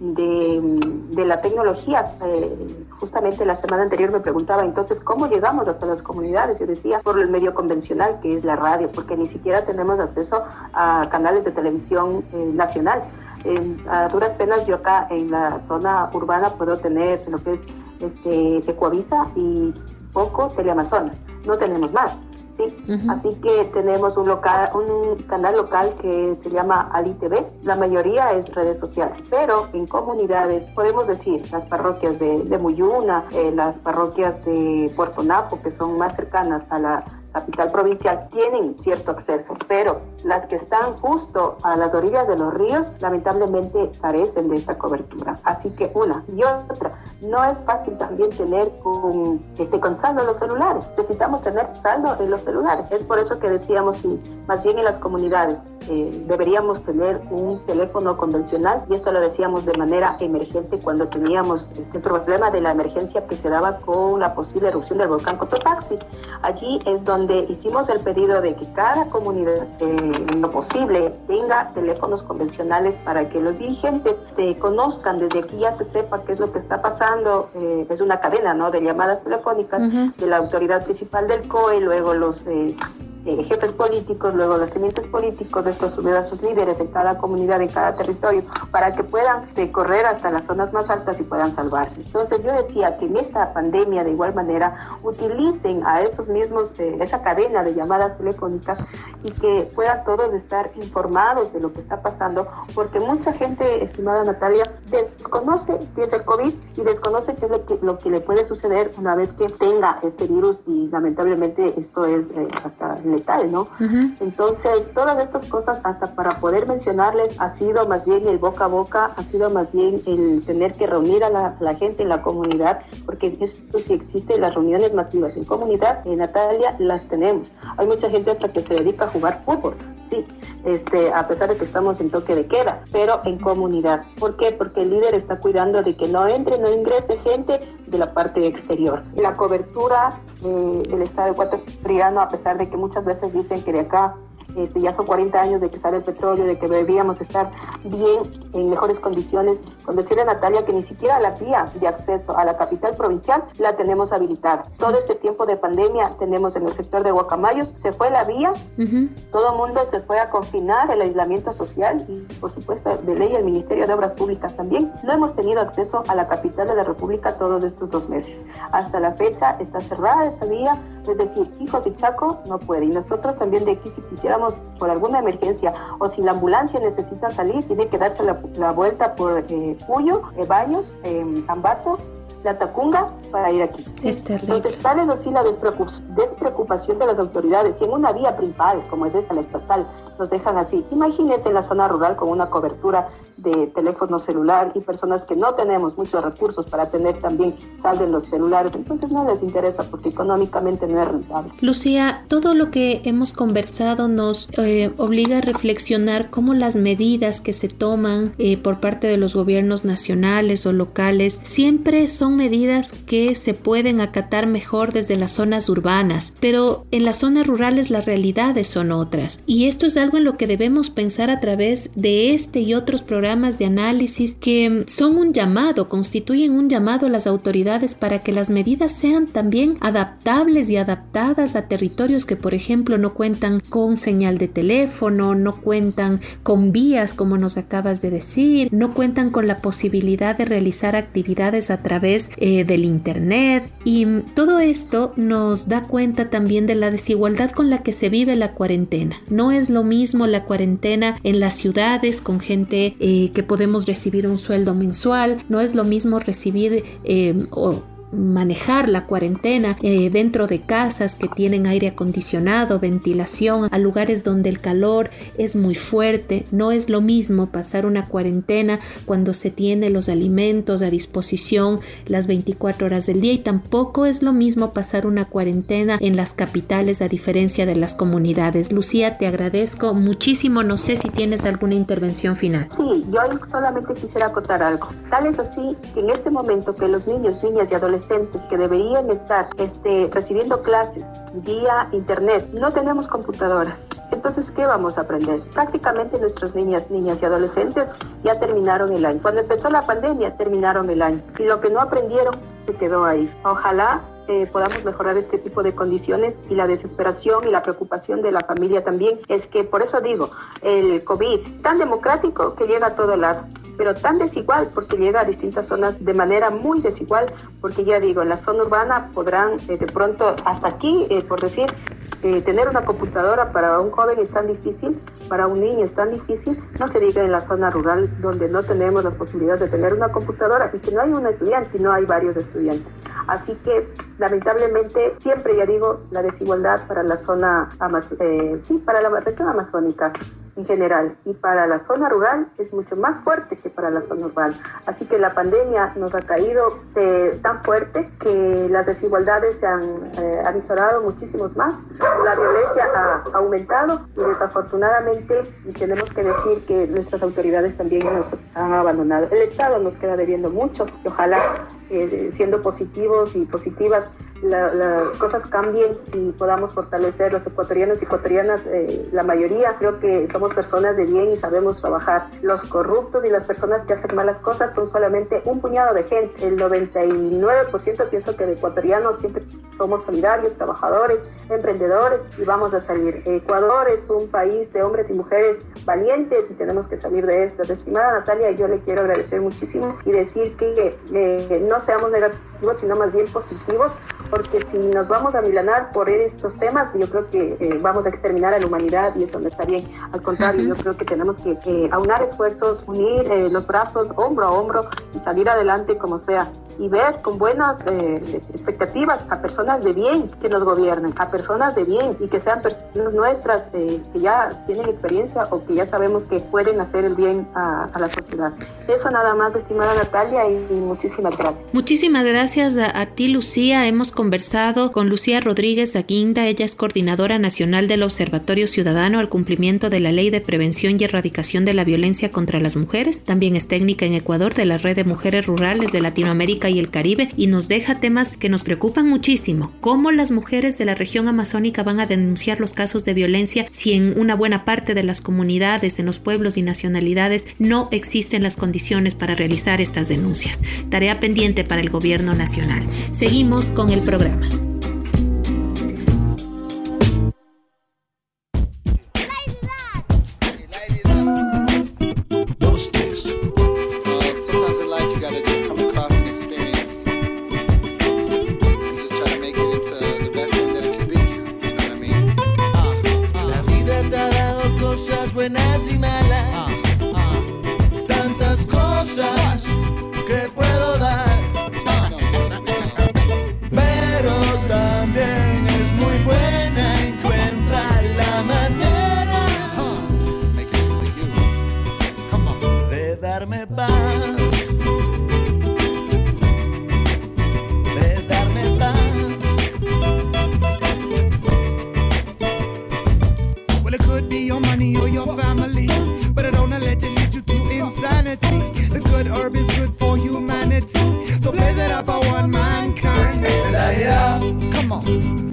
de, la tecnología. Eh, justamente la semana anterior me preguntaba entonces cómo llegamos hasta las comunidades. Yo decía por el medio convencional que es la radio, porque ni siquiera tenemos acceso a canales de televisión eh, nacional. a duras penas yo acá en la zona urbana puedo tener lo que es este, Ecuavisa y poco Teleamazonas. No tenemos más. Así que tenemos un, local, un canal local que se llama Ali TV. La mayoría es redes sociales, pero en comunidades, podemos decir, las parroquias de, de Muyuna, eh, las parroquias de Puerto Napo, que son más cercanas a la capital provincial tienen cierto acceso, pero las que están justo a las orillas de los ríos lamentablemente carecen de esa cobertura. Así que una y otra, no es fácil también tener con, este, con saldo los celulares. Necesitamos tener saldo en los celulares. Es por eso que decíamos, si más bien en las comunidades eh, deberíamos tener un teléfono convencional y esto lo decíamos de manera emergente cuando teníamos este problema de la emergencia que se daba con la posible erupción del volcán Cotopaxi. Allí es donde donde hicimos el pedido de que cada comunidad, eh, en lo posible, tenga teléfonos convencionales para que los dirigentes se conozcan, desde aquí ya se sepa qué es lo que está pasando. Eh, es una cadena ¿no? de llamadas telefónicas de la autoridad principal del COE, luego los eh, eh, jefes políticos, luego los tenientes políticos, estos suben a sus líderes en cada comunidad, en cada territorio, para que puedan eh, correr hasta las zonas más altas y puedan salvarse. Entonces yo decía que en esta pandemia de igual manera utilicen a esos mismos, eh, esa cadena de llamadas telefónicas y que puedan todos estar informados de lo que está pasando, porque mucha gente, estimada Natalia, desconoce qué es el COVID y desconoce qué es lo que, lo que le puede suceder una vez que tenga este virus y lamentablemente esto es hasta ¿no? Entonces, todas estas cosas, hasta para poder mencionarles, ha sido más bien el boca a boca, ha sido más bien el tener que reunir a la, gente en la comunidad, porque esto si existe las reuniones masivas en comunidad, en Natalia las tenemos. Hay mucha gente hasta que se dedica a jugar fútbol. Sí, este, a pesar de que estamos en toque de queda, pero en comunidad. ¿Por qué? Porque el líder está cuidando de que no entre, no ingrese gente de la parte exterior. La cobertura eh, del Estado ecuatoriano, a pesar de que muchas veces dicen que de acá este, ya son 40 años de que sale el petróleo, de que deberíamos estar bien, en mejores condiciones, con decirle a Natalia que ni siquiera la vía de acceso a la capital provincial la tenemos habilitada. Todo este tiempo de pandemia tenemos en el sector de Guacamayos, se fue la vía, todo el mundo se fue a confinar el aislamiento social y por supuesto de ley el Ministerio de Obras Públicas también. No hemos tenido acceso a la capital de la República todos estos dos meses. Hasta la fecha está cerrada esa vía, es decir, hijos y Chaco no puede. Y nosotros también de aquí si quisiéramos por alguna emergencia o si la ambulancia necesita salir, tiene que darse la, vuelta por eh, Puyo, eh, Baños, eh, Ambato la Tacunga para ir aquí. Entonces, tal es así la despreocupación de las autoridades. Y en una vía principal, como es esta, la estatal, nos dejan así. Imagínense en la zona rural con una cobertura de teléfono celular y personas que no tenemos muchos recursos para tener también saldo en los celulares. Entonces, no les interesa porque económicamente no es rentable. Lucía, todo lo que hemos conversado nos eh, obliga a reflexionar cómo las medidas que se toman eh, por parte de los gobiernos nacionales o locales siempre son medidas que se pueden acatar mejor desde las zonas urbanas, pero en las zonas rurales las realidades son otras. Y esto es algo en lo que debemos pensar a través de este y otros programas de análisis que son un llamado, constituyen un llamado a las autoridades para que las medidas sean también adaptables y adaptadas a territorios que, por ejemplo, no cuentan con señal de teléfono, no cuentan con vías, como nos acabas de decir, no cuentan con la posibilidad de realizar actividades a través eh, del Internet y todo esto nos da cuenta también de la desigualdad con la que se vive la cuarentena. No es lo mismo la cuarentena en las ciudades con gente eh, que podemos recibir un sueldo mensual, no es lo mismo recibir eh, o manejar la cuarentena eh, dentro de casas que tienen aire acondicionado, ventilación, a lugares donde el calor es muy fuerte. No es lo mismo pasar una cuarentena cuando se tiene los alimentos a disposición las 24 horas del día y tampoco es lo mismo pasar una cuarentena en las capitales a diferencia de las comunidades. Lucía, te agradezco muchísimo. No sé si tienes alguna intervención final. Sí, yo solamente quisiera acotar algo. Tal es así que en este momento que los niños, niñas y adolescentes que deberían estar este, recibiendo clases vía internet, no tenemos computadoras. Entonces, ¿qué vamos a aprender? Prácticamente nuestras niñas, niñas y adolescentes ya terminaron el año. Cuando empezó la pandemia, terminaron el año. Y lo que no aprendieron se quedó ahí. Ojalá eh, podamos mejorar este tipo de condiciones y la desesperación y la preocupación de la familia también es que por eso digo, el COVID tan democrático que llega a todo lado, pero tan desigual porque llega a distintas zonas de manera muy desigual, porque ya digo, en la zona urbana podrán eh, de pronto hasta aquí, eh, por decir, tener una computadora para un joven es tan difícil, para un niño es tan difícil, no se diga en la zona rural donde no tenemos la posibilidad de tener una computadora y que no hay un estudiante y no hay varios estudiantes. Así que lamentablemente siempre ya digo la desigualdad para la zona, eh, sí, para la región amazónica en general y para la zona rural es mucho más fuerte que para la zona urbana. Así que la pandemia nos ha caído eh, tan fuerte que las desigualdades se han eh, avisorado muchísimos más, la violencia ha aumentado y desafortunadamente tenemos que decir que nuestras autoridades también nos han abandonado. El Estado nos queda debiendo mucho y ojalá eh, siendo positivos y positivas las cosas cambien y podamos fortalecer los ecuatorianos y ecuatorianas, eh, la mayoría creo que somos personas de bien y sabemos trabajar. Los corruptos y las personas que hacen malas cosas son solamente un puñado de gente. El 99% pienso que de ecuatorianos siempre somos solidarios, trabajadores, emprendedores y vamos a salir. Ecuador es un país de hombres y mujeres valientes y tenemos que salir de esto. Estimada Natalia, yo le quiero agradecer muchísimo y decir que eh, no seamos negativos, sino más bien positivos porque si nos vamos a milanar por estos temas, yo creo que eh, vamos a exterminar a la humanidad y eso no está bien. Al contrario, yo creo que tenemos que aunar esfuerzos, unir eh, los brazos hombro a hombro y salir adelante como sea y ver con buenas eh, expectativas a personas de bien que nos gobiernen, a personas de bien y que sean personas nuestras que ya tienen experiencia o que ya sabemos que pueden hacer el bien a, la sociedad. Eso nada más, estimada Natalia, y, muchísimas gracias. Muchísimas gracias a, a ti, Lucía. Hemos conversado con Lucía Rodríguez Aguinda, ella es coordinadora nacional del Observatorio Ciudadano al cumplimiento de la Ley de Prevención y Erradicación de la Violencia contra las Mujeres. También es técnica en Ecuador de la Red de Mujeres Rurales de Latinoamérica y el Caribe y nos deja temas que nos preocupan muchísimo. ¿Cómo las mujeres de la región amazónica van a denunciar los casos de violencia si en una buena parte de las comunidades, en los pueblos y nacionalidades no existen las condiciones para realizar estas denuncias? Tarea pendiente para el gobierno nacional. Seguimos con el programa. Thank you.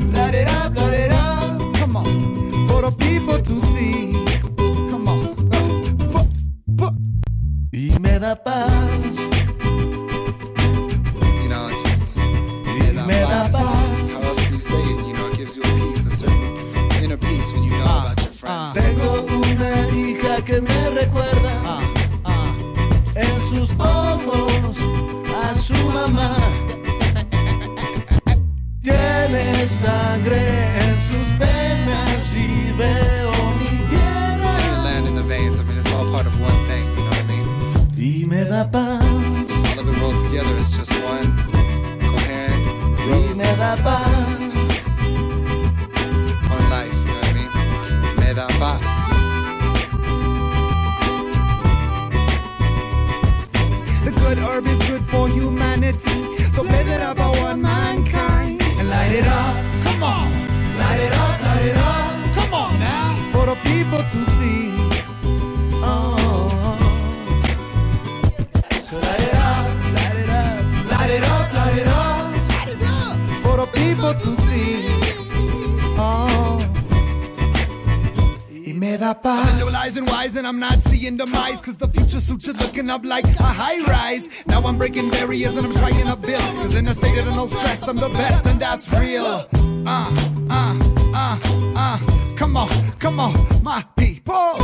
Y me. I'm visualizing wise and I'm not seeing the mice. Cause the future suits you looking up like a high rise. Now I'm breaking barriers and I'm trying to build. Cause in a state of no stress, I'm the best and that's real. Uh, uh, uh, uh. Come on, come on, my people.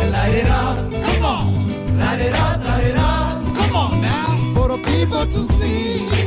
And light it up, come on. Light it up, light it up. Come on now. For the people to see.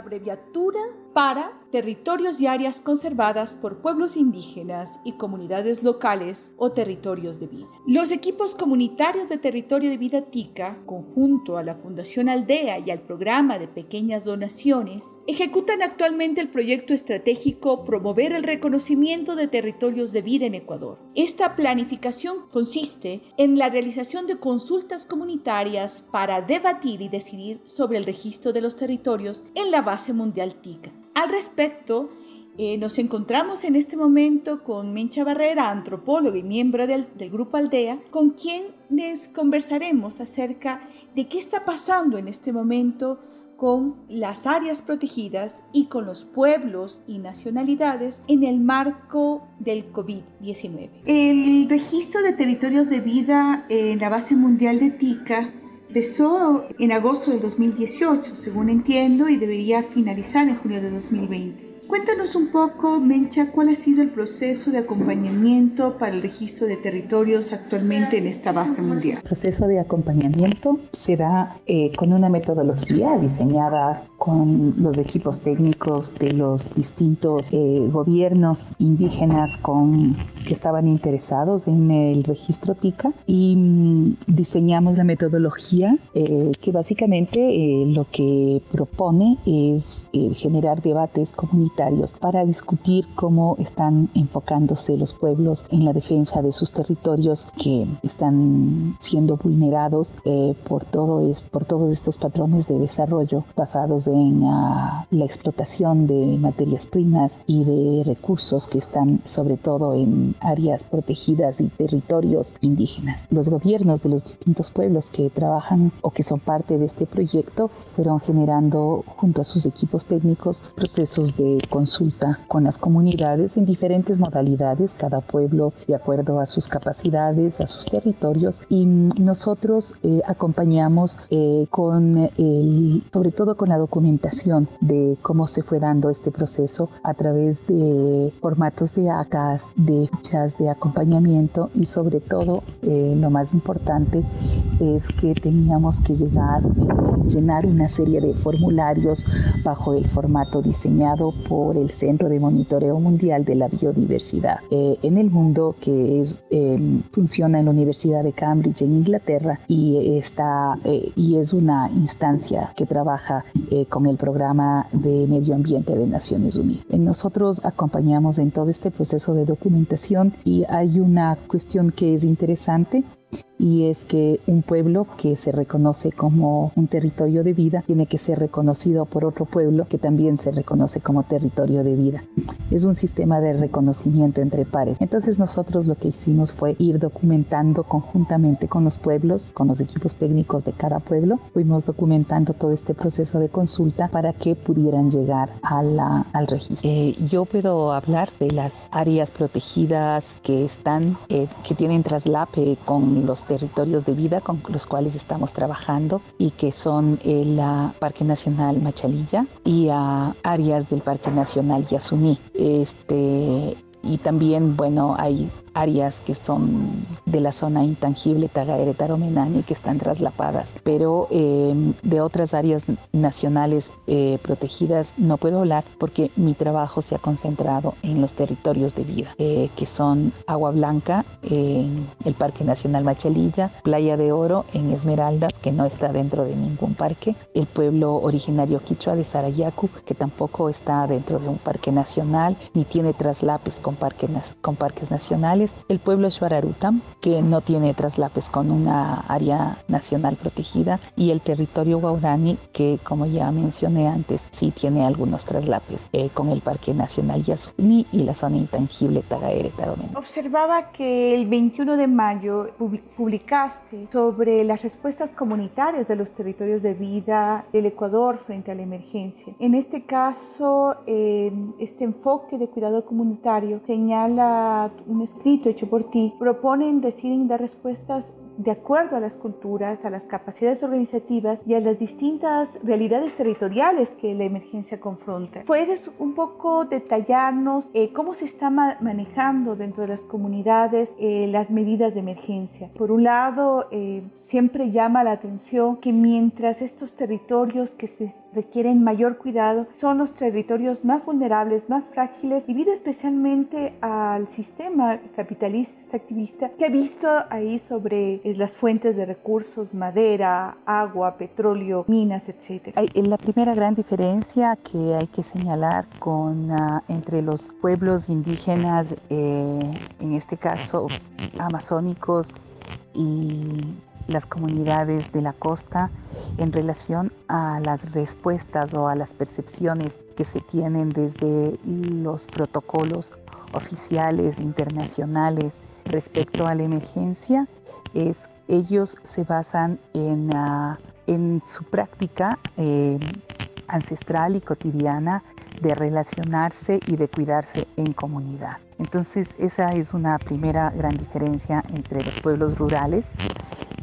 Abreviatura para territorios y áreas conservadas por pueblos indígenas y comunidades locales o territorios de vida. Los equipos comunitarios de territorio de vida TICA, conjunto a la Fundación Aldea y al programa de pequeñas donaciones, ejecutan actualmente el proyecto estratégico Promover el reconocimiento de territorios de vida en Ecuador. Esta planificación consiste en la realización de consultas comunitarias para debatir y decidir sobre el registro de los territorios en la base mundial TICA. Al respecto, eh, nos encontramos en este momento con Mencha Barrera, antropóloga y miembro del, del, Grupo Aldea, con quien les conversaremos acerca de qué está pasando en este momento con las áreas protegidas y con los pueblos y nacionalidades en el marco del COVID-19. El registro de territorios de vida en la base mundial de TICA Empezó en agosto del 2018, según entiendo, y debería finalizar en junio de 2020. Cuéntanos un poco, Mencha, cuál ha sido el proceso de acompañamiento para el registro de territorios actualmente en esta base mundial. El proceso de acompañamiento se da eh, con una metodología diseñada con los equipos técnicos de los distintos eh, gobiernos indígenas con, que estaban interesados en el registro TICA y mm, diseñamos la metodología eh, que básicamente eh, lo que propone es eh, generar debates comunitarios para discutir cómo están enfocándose los pueblos en la defensa de sus territorios que están siendo vulnerados eh, por, todo es, por todos estos patrones de desarrollo basados en uh, la explotación de materias primas y de recursos que están sobre todo en áreas protegidas y territorios indígenas. Los gobiernos de los distintos pueblos que trabajan o que son parte de este proyecto fueron generando junto a sus equipos técnicos procesos de consulta con las comunidades en diferentes modalidades, cada pueblo de acuerdo a sus capacidades, a sus territorios. Y nosotros eh, acompañamos eh, con el, sobre todo con la documentación de cómo se fue dando este proceso a través de formatos de ACAS, de fichas de acompañamiento y sobre todo eh, lo más importante es que teníamos que llegar, llenar una serie de formularios bajo el formato diseñado por el Centro de Monitoreo Mundial de la Biodiversidad eh, en el mundo que es, eh, funciona en la Universidad de Cambridge en Inglaterra y, está, eh, y es una instancia que trabaja eh, con el programa de medio ambiente de Naciones Unidas. Nosotros acompañamos en todo este proceso de documentación y hay una cuestión que es interesante y es que un pueblo que se reconoce como un territorio de vida tiene que ser reconocido por otro pueblo que también se reconoce como territorio de vida. Es un sistema de reconocimiento entre pares. Entonces nosotros lo que hicimos fue ir documentando conjuntamente con los pueblos, con los equipos técnicos de cada pueblo, fuimos documentando todo este proceso de consulta para que pudieran llegar a la, al registro. Eh, yo puedo hablar de las áreas protegidas que están, eh, que tienen traslape con los territorios de vida con los cuales estamos trabajando y que son el uh, Parque Nacional Machalilla y uh, áreas del Parque Nacional Yasuní. Este, y también, bueno, hay áreas que son de la zona intangible Tagaere Taromenani que están traslapadas, pero eh, de otras áreas nacionales eh, protegidas no puedo hablar porque mi trabajo se ha concentrado en los territorios de vida, eh, que son Agua Blanca en el Parque Nacional Machalilla, Playa de Oro en Esmeraldas, que no está dentro de ningún parque, el pueblo originario quichua de Sarayacu, que tampoco está dentro de un parque nacional, ni tiene traslapes con parques nacionales, es el pueblo Xuararutam, que no tiene traslapes con una área nacional protegida, y el territorio Guaurani, que como ya mencioné antes, sí tiene algunos traslapes eh, con el Parque Nacional Yasuní y la zona intangible Tagaere Taromen. Observaba que el 21 de mayo publicaste sobre las respuestas comunitarias de los territorios de vida del Ecuador frente a la emergencia. En este caso, eh, este enfoque de cuidado comunitario señala un escrito hecho por ti, proponen, deciden dar respuestas de acuerdo a las culturas, a las capacidades organizativas y a las distintas realidades territoriales que la emergencia confronta. ¿Puedes un poco detallarnos eh, cómo se está manejando dentro de las comunidades eh, las medidas de emergencia? Por un lado, eh, siempre llama la atención que mientras estos territorios que se requieren mayor cuidado son los territorios más vulnerables, más frágiles, debido especialmente al sistema capitalista, activista, que ha visto ahí sobre las fuentes de recursos, madera, agua, petróleo, minas, etc. La primera gran diferencia que hay que señalar con, ah, entre los pueblos indígenas, eh, en este caso amazónicos y las comunidades de la costa en relación a las respuestas o a las percepciones que se tienen desde los protocolos oficiales internacionales respecto a la emergencia es ellos se basan en, ah, en su práctica eh, ancestral y cotidiana de relacionarse y de cuidarse en comunidad. Entonces esa es una primera gran diferencia entre los pueblos rurales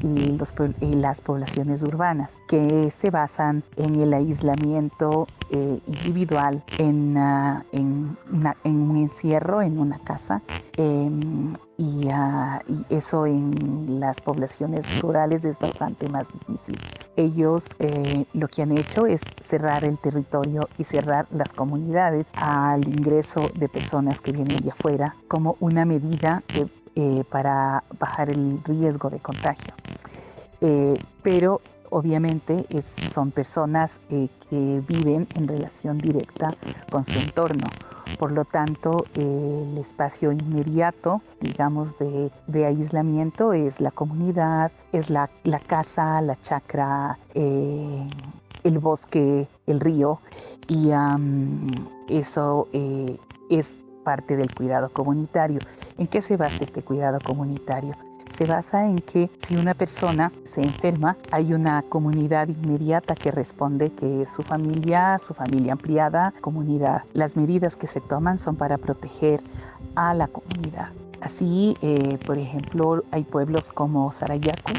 y, los, y las poblaciones urbanas, que se basan en el aislamiento eh, individual, en, ah, en, en, un encierro, en una casa, em, y, ah, y, eso en las poblaciones rurales es bastante más difícil. Ellos eh, lo que han hecho es cerrar el territorio y cerrar las comunidades al ingreso de personas que vienen de afuera como una medida de eh, para bajar el riesgo de contagio. Eh, pero obviamente son personas eh, que viven en relación directa con su entorno. Por lo tanto, el espacio inmediato, digamos, de, aislamiento es la comunidad, es la, casa, la chacra, el bosque, el río, y eso es parte del cuidado comunitario. ¿En qué se basa este cuidado comunitario? Se basa en que si una persona se enferma, hay una comunidad inmediata que responde que es su familia, su familia ampliada, comunidad. Las medidas que se toman son para proteger a la comunidad. Así, eh, por ejemplo, hay pueblos como Sarayaku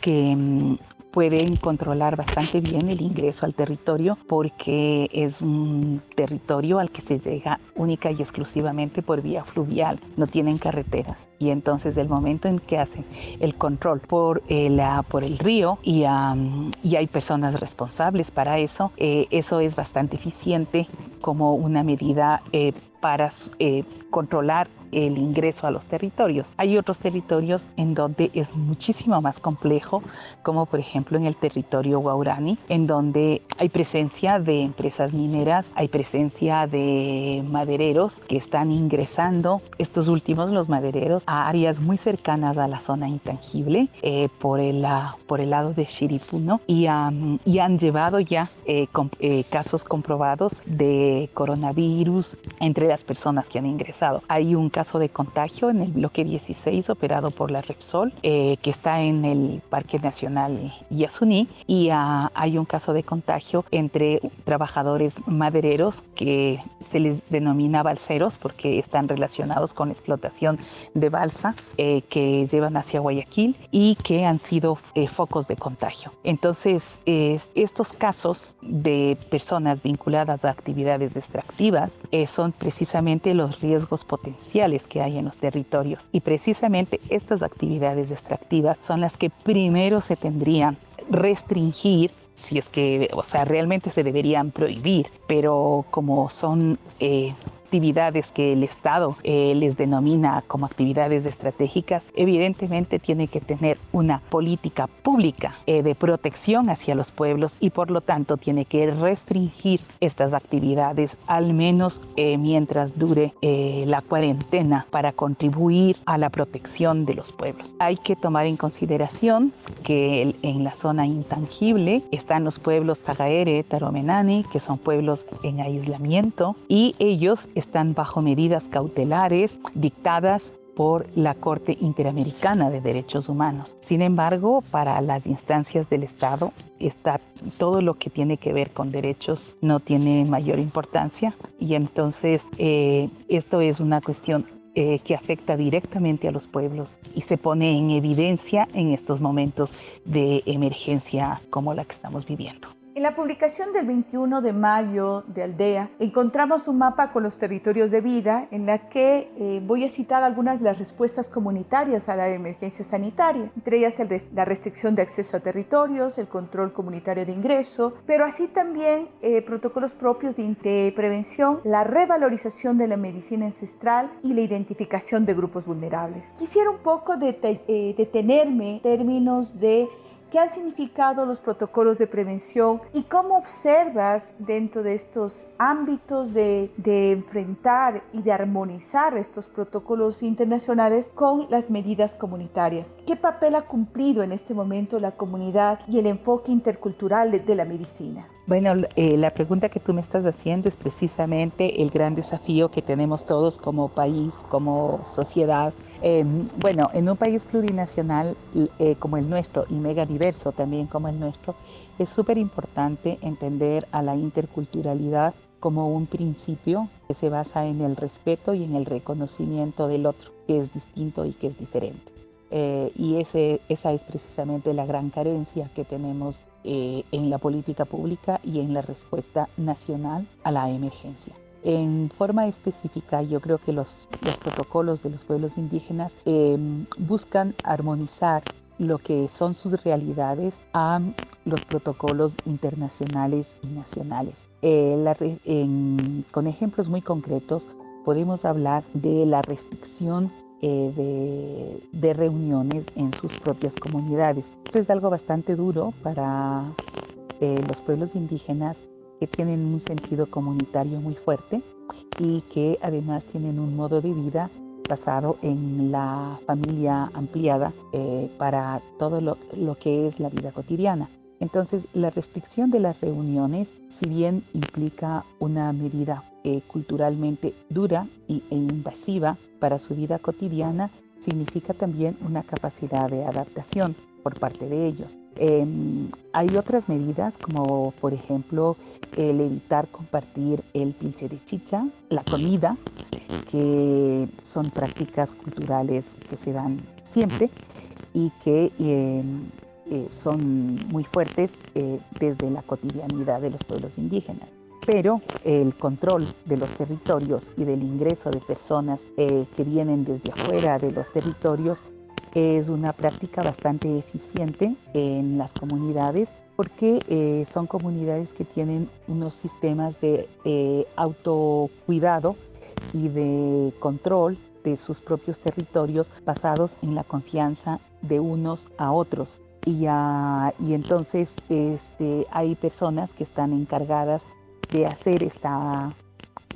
que mm, pueden controlar bastante bien el ingreso al territorio porque es un territorio al que se llega única y exclusivamente por vía fluvial, no tienen carreteras. Y entonces el momento en que hacen el control por el, ah, por el río y, y hay personas responsables para eso, eh, eso es bastante eficiente como una medida eh, para eh, controlar el ingreso a los territorios. Hay otros territorios en donde es muchísimo más complejo, como por ejemplo en el territorio Guaurani, en donde hay presencia de empresas mineras, hay presencia de madereros que están ingresando, estos últimos, los madereros, a áreas muy cercanas a la zona intangible eh, por, el, por el lado de Shiripuno y, y han llevado ya casos comprobados de coronavirus entre las personas que han ingresado. Hay un caso de contagio en el bloque 16 operado por la Repsol, eh, que está en el Parque Nacional Yasuní, y ah, hay un caso de contagio entre trabajadores madereros que se les denomina balseros porque están relacionados con explotación de balsa eh, que llevan hacia Guayaquil y que han sido eh, focos de contagio. Entonces, estos casos de personas vinculadas a actividades extractivas son precisamente los riesgos potenciales que hay en los territorios. Y precisamente estas actividades extractivas son las que primero se tendrían restringir si es que, o sea, realmente se deberían prohibir, pero como son eh, actividades que el Estado eh, les denomina como actividades estratégicas, evidentemente tiene que tener una política pública eh, de protección hacia los pueblos y por lo tanto tiene que restringir estas actividades al menos eh, mientras dure la cuarentena para contribuir a la protección de los pueblos. Hay que tomar en consideración que en la zona intangible están los pueblos Tagaere, Taromenani, que son pueblos en aislamiento y ellos están bajo medidas cautelares dictadas por la Corte Interamericana de Derechos Humanos. Sin embargo, para las instancias del Estado, está todo lo que tiene que ver con derechos no tiene mayor importancia y entonces eh, esto es una cuestión eh, que afecta directamente a los pueblos y se pone en evidencia en estos momentos de emergencia como la que estamos viviendo. En la publicación del 21 de mayo de Aldea encontramos un mapa con los territorios de vida en la que eh, voy a citar algunas de las respuestas comunitarias a la emergencia sanitaria, entre ellas la restricción de acceso a territorios, el control comunitario de ingreso, pero así también eh, protocolos propios de, prevención, la revalorización de la medicina ancestral y la identificación de grupos vulnerables. Quisiera un poco eh, detenerme en términos de ¿Qué han significado los protocolos de prevención y cómo observas dentro de estos ámbitos de, enfrentar y de armonizar estos protocolos internacionales con las medidas comunitarias? ¿Qué papel ha cumplido en este momento la comunidad y el enfoque intercultural de la medicina? Bueno, eh, la pregunta que tú me estás haciendo es precisamente el gran desafío que tenemos todos como país, como sociedad. Em, bueno, en un país plurinacional eh, como el nuestro y mega diverso también como el nuestro, es súper importante entender a la interculturalidad como un principio que se basa en el respeto y en el reconocimiento del otro, que es distinto y que es diferente. Eh, y ese, esa es precisamente la gran carencia que tenemos eh, en la política pública y en la respuesta nacional a la emergencia. En forma específica, yo creo que los, los protocolos de los pueblos indígenas em, buscan armonizar lo que son sus realidades a los protocolos internacionales y nacionales. Eh, con ejemplos muy concretos, podemos hablar de la restricción eh, de, reuniones en sus propias comunidades. Esto es algo bastante duro para eh, los pueblos indígenas que tienen un sentido comunitario muy fuerte y que además tienen un modo de vida basado en la familia ampliada eh, para todo lo, lo que es la vida cotidiana. Entonces, la restricción de las reuniones, si bien implica una medida eh, culturalmente dura e invasiva para su vida cotidiana, significa también una capacidad de adaptación por parte de ellos. Em, hay otras medidas como por ejemplo el evitar compartir el pilche de chicha, la comida, que son prácticas culturales que se dan siempre y que em, eh, son muy fuertes eh, desde la cotidianidad de los pueblos indígenas pero el control de los territorios y del ingreso de personas eh, que vienen desde afuera de los territorios es una práctica bastante eficiente en las comunidades porque son comunidades que tienen unos sistemas de autocuidado y de control de sus propios territorios basados en la confianza de unos a otros. Y, y entonces este, hay personas que están encargadas de hacer esta,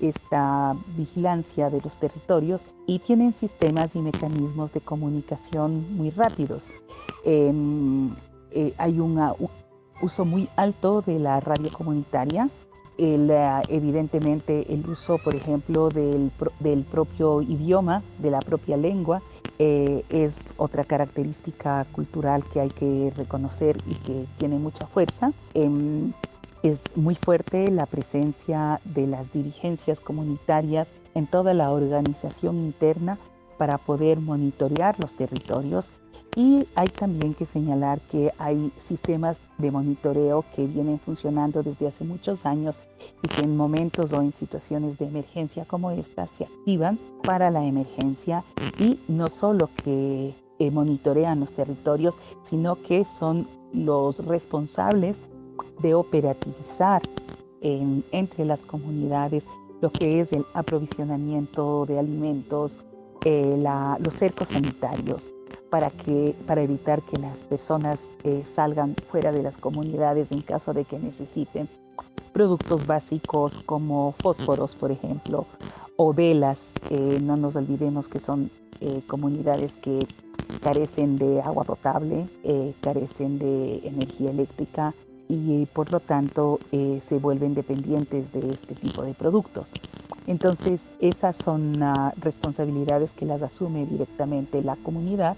esta vigilancia de los territorios y tienen sistemas y mecanismos de comunicación muy rápidos. Eh, hay un uso muy alto de la radio comunitaria, eh, evidentemente el uso, por ejemplo, del, del, propio idioma, de la propia lengua, eh, es otra característica cultural que hay que reconocer y que tiene mucha fuerza. Em, es muy fuerte la presencia de las dirigencias comunitarias en toda la organización interna para poder monitorear los territorios y hay también que señalar que hay sistemas de monitoreo que vienen funcionando desde hace muchos años y que en momentos o en situaciones de emergencia como esta se activan para la emergencia. Y no solo que eh, monitorean los territorios, sino que son los responsables de operativizar entre las comunidades lo que es el aprovisionamiento de alimentos, eh, los cercos sanitarios, para, que, para evitar que las personas eh, salgan fuera de las comunidades en caso de que necesiten productos básicos como fósforos, por ejemplo, o velas. no nos olvidemos que son comunidades que carecen de agua potable, carecen de energía eléctrica, y por lo tanto eh, se vuelven dependientes de este tipo de productos. Entonces esas son uh, responsabilidades que las asume directamente la comunidad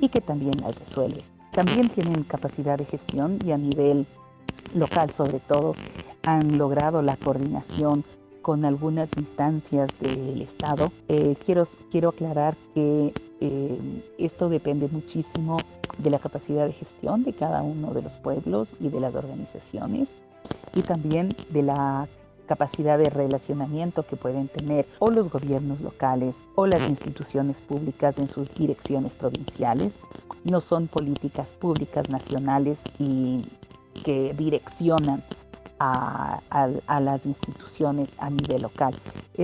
y que también las resuelve. También tienen capacidad de gestión y a nivel local sobre todo han logrado la coordinación con algunas instancias del Estado. Eh, quiero, quiero aclarar que eh, esto depende muchísimo de la capacidad de gestión de cada uno de los pueblos y de las organizaciones y también de la capacidad de relacionamiento que pueden tener o los gobiernos locales o las instituciones públicas en sus direcciones provinciales. No son políticas públicas nacionales y que direccionan a, las instituciones a nivel local.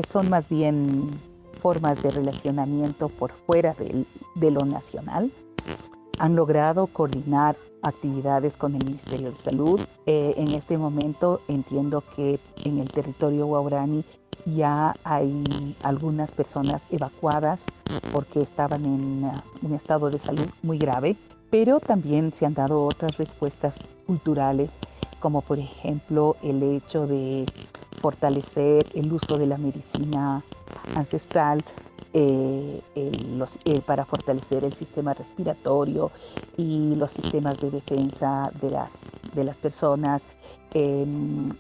son más bien formas de relacionamiento por fuera de lo nacional han logrado coordinar actividades con el Ministerio de Salud. Eh, en este momento entiendo que en el territorio Guaurani ya hay algunas personas evacuadas porque estaban en uh, un estado de salud muy grave, pero también se han dado otras respuestas culturales, como por ejemplo el hecho de fortalecer el uso de la medicina ancestral eh, eh, para fortalecer el sistema respiratorio y los sistemas de defensa de las, de las personas. Em,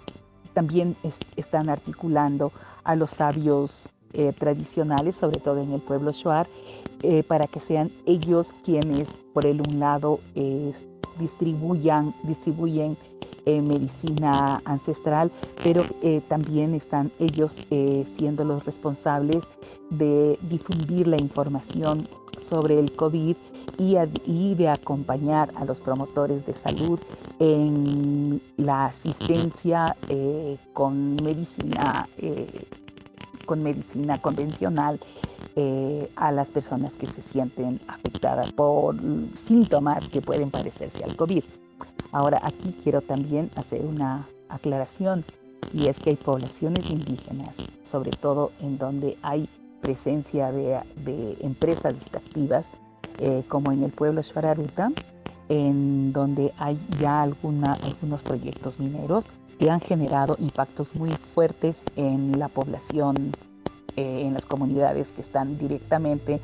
también están articulando a los sabios eh, tradicionales, sobre todo en el pueblo Shuar, para que sean ellos quienes, por el un lado, distribuyan, distribuyen medicina ancestral, pero eh, también están ellos eh, siendo los responsables de difundir la información sobre el COVID y, de acompañar a los promotores de salud en la asistencia eh, con medicina con medicina convencional a las personas que se sienten afectadas por síntomas que pueden parecerse al COVID. Ahora aquí quiero también hacer una aclaración y es que hay poblaciones indígenas, sobre todo en donde hay presencia de, empresas extractivas, eh, como en el pueblo Shwararuta, en donde hay ya algunos proyectos mineros que han generado impactos muy fuertes en la población, eh, en las comunidades que están directamente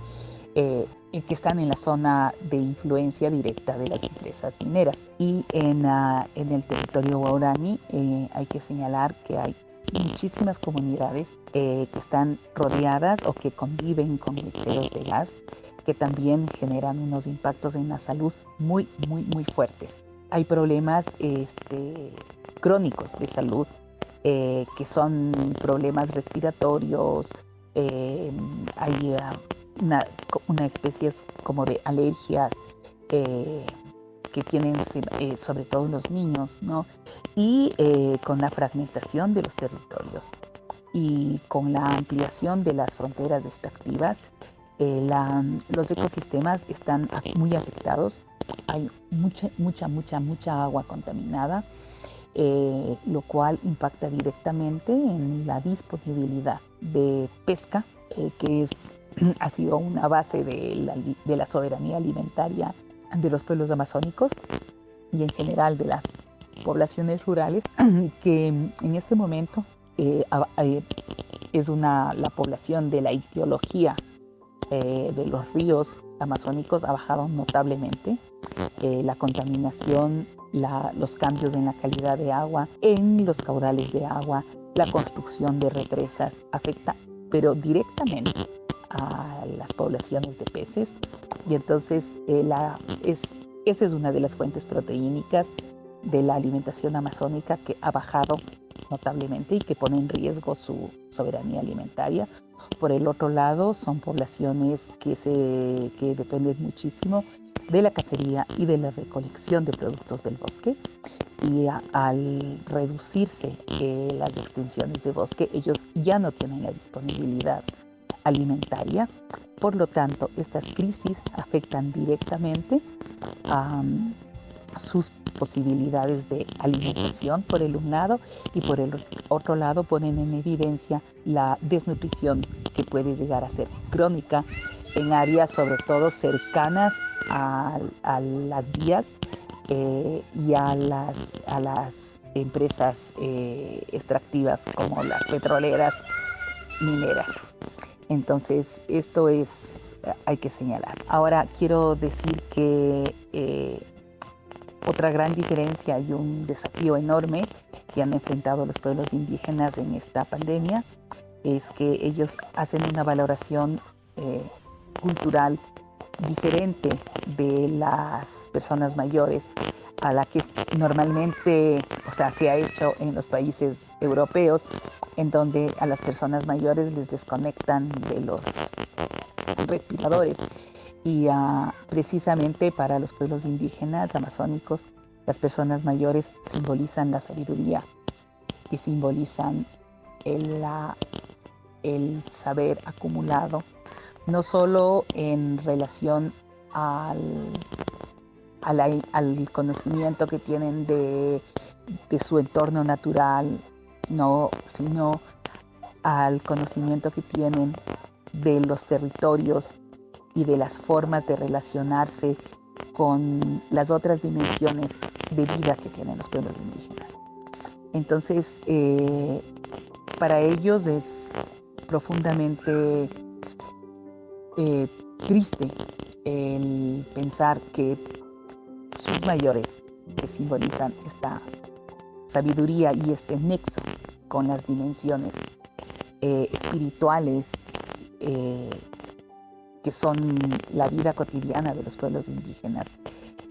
eh, que están en la zona de influencia directa de las empresas mineras. Y en, ah, en el territorio Guarani eh, hay que señalar que hay muchísimas comunidades eh, que están rodeadas o que conviven con lecheros de gas que también generan unos impactos en la salud muy, muy, muy fuertes. Hay problemas este, crónicos de salud que son problemas respiratorios, hay ah, una, una especie como de alergias eh, que tienen eh, sobre todo los niños, ¿no? Y eh, con la fragmentación de los territorios y con la ampliación de las fronteras extractivas, los ecosistemas están muy afectados. Hay mucha, mucha, mucha, mucha agua contaminada, lo cual impacta directamente en la disponibilidad de pesca, que es ha sido una base de la, soberanía alimentaria de los pueblos amazónicos y en general de las poblaciones rurales, que en este momento eh, eh, es una, la población de la ideología eh, de los ríos amazónicos ha bajado notablemente. la contaminación, los cambios en la calidad de agua, en los caudales de agua, la construcción de represas afecta, pero directamente a las poblaciones de peces y entonces eh, la, es, esa es una de las fuentes proteínicas de la alimentación amazónica que ha bajado notablemente y que pone en riesgo su soberanía alimentaria. Por el otro lado, son poblaciones que, se, que dependen muchísimo de la cacería y de la recolección de productos del bosque y al reducirse eh, las extensiones de bosque, ellos ya no tienen la disponibilidad alimentaria. Por lo tanto, estas crisis afectan directamente a sus posibilidades de alimentación por el un lado y por el otro lado ponen en evidencia la desnutrición que puede llegar a ser crónica en áreas sobre todo cercanas a, las vías eh, y a las, a las empresas eh, extractivas como las petroleras mineras. Entonces, esto es, hay que señalar. Ahora, quiero decir que eh, otra gran diferencia y un desafío enorme que han enfrentado los pueblos indígenas en esta pandemia es que ellos hacen una valoración cultural diferente de las personas mayores a la que normalmente, o sea, se ha hecho en los países europeos, en donde a las personas mayores les desconectan de los respiradores. Y ah, precisamente para los pueblos indígenas amazónicos, las personas mayores simbolizan la sabiduría y simbolizan el, el saber acumulado, no solo en relación al, al, conocimiento que tienen de, de su entorno natural, no, sino al conocimiento que tienen de los territorios y de las formas de relacionarse con las otras dimensiones de vida que tienen los pueblos indígenas. Entonces, eh, para ellos es profundamente eh, triste el pensar que sus mayores, que simbolizan esta sabiduría y este nexo con las dimensiones eh, espirituales, que son la vida cotidiana de los pueblos indígenas.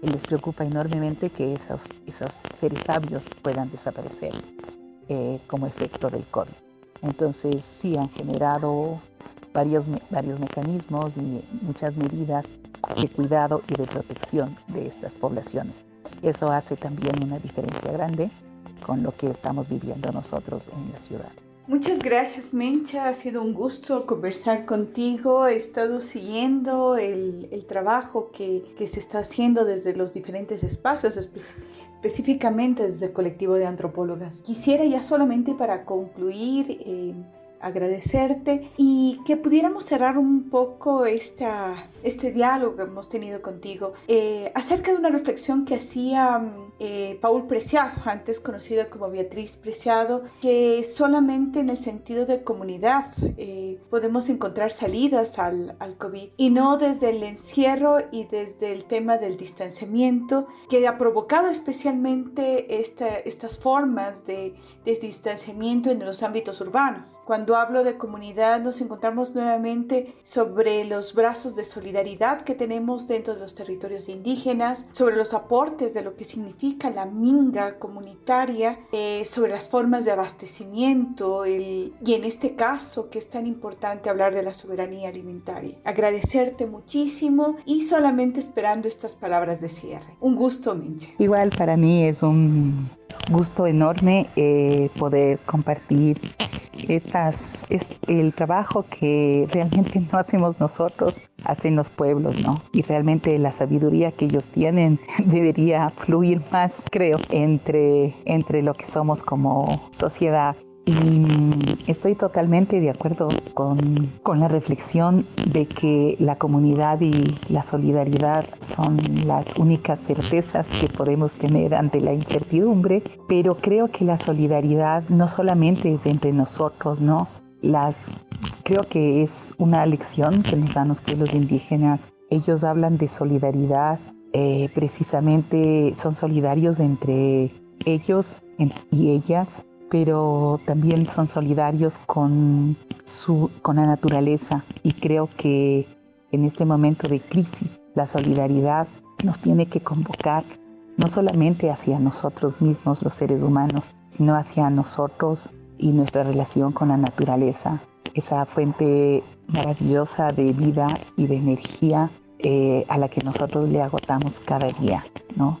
Les preocupa enormemente que esos, esos seres sabios puedan desaparecer eh, como efecto del COVID. Entonces sí han generado varios, varios mecanismos y muchas medidas de cuidado y de protección de estas poblaciones. Eso hace también una diferencia grande con lo que estamos viviendo nosotros en la ciudad. Muchas gracias, Mencha. Ha sido un gusto conversar contigo. He estado siguiendo el, el trabajo que, que, se está haciendo desde los diferentes espacios, específicamente desde el colectivo de antropólogas. Quisiera ya solamente para concluir... Eh, agradecerte y que pudiéramos cerrar un poco esta, este diálogo que hemos tenido contigo eh, acerca de una reflexión que hacía mm, eh, Paul Preciado, antes conocido como Beatriz Preciado, que solamente en el sentido de comunidad eh, podemos encontrar salidas al, al, COVID y no desde el encierro y desde el tema del distanciamiento que ha provocado especialmente esta, estas formas de, de distanciamiento en los ámbitos urbanos. Cuando hablo de comunidad nos encontramos nuevamente sobre los brazos de solidaridad que tenemos dentro de los territorios indígenas, sobre los aportes de lo que significa la minga comunitaria, eh, sobre las formas de abastecimiento y en este caso que es tan importante hablar de la soberanía alimentaria. Agradecerte muchísimo y solamente esperando estas palabras de cierre. Un gusto, Minche. Igual para mí es un gusto enorme eh, poder compartir estas, el trabajo que realmente no hacemos nosotros, hacen los pueblos, ¿no? Y realmente la sabiduría que ellos tienen debería fluir más, creo, entre, entre lo que somos como sociedad. Y estoy totalmente de acuerdo con, con, la reflexión de que la comunidad y la solidaridad son las únicas certezas que podemos tener ante la incertidumbre, pero creo que la solidaridad no solamente es entre nosotros, ¿no? Las, creo que es una lección que nos dan los pueblos indígenas. Ellos hablan de solidaridad, eh, precisamente son solidarios entre ellos y ellas pero también son solidarios con, su, con la naturaleza y creo que en este momento de crisis la solidaridad nos tiene que convocar no solamente hacia nosotros mismos, los seres humanos, sino hacia nosotros y nuestra relación con la naturaleza, esa fuente maravillosa de vida y de energía eh, a la que nosotros le agotamos cada día. ¿no?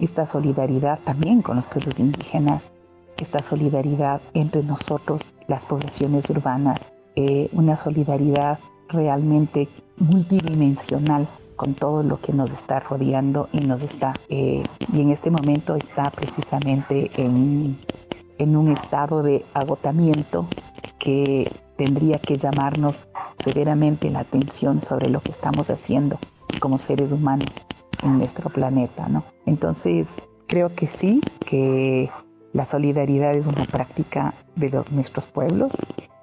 esta solidaridad también con los pueblos indígenas, esta solidaridad entre nosotros, las poblaciones urbanas, eh, una solidaridad realmente multidimensional con todo lo que nos está rodeando y nos está, eh, y en este momento está precisamente en, en un estado de agotamiento que tendría que llamarnos severamente la atención sobre lo que estamos haciendo como seres humanos en nuestro planeta, ¿no? Entonces, creo que sí, que la solidaridad es una práctica de los, nuestros pueblos,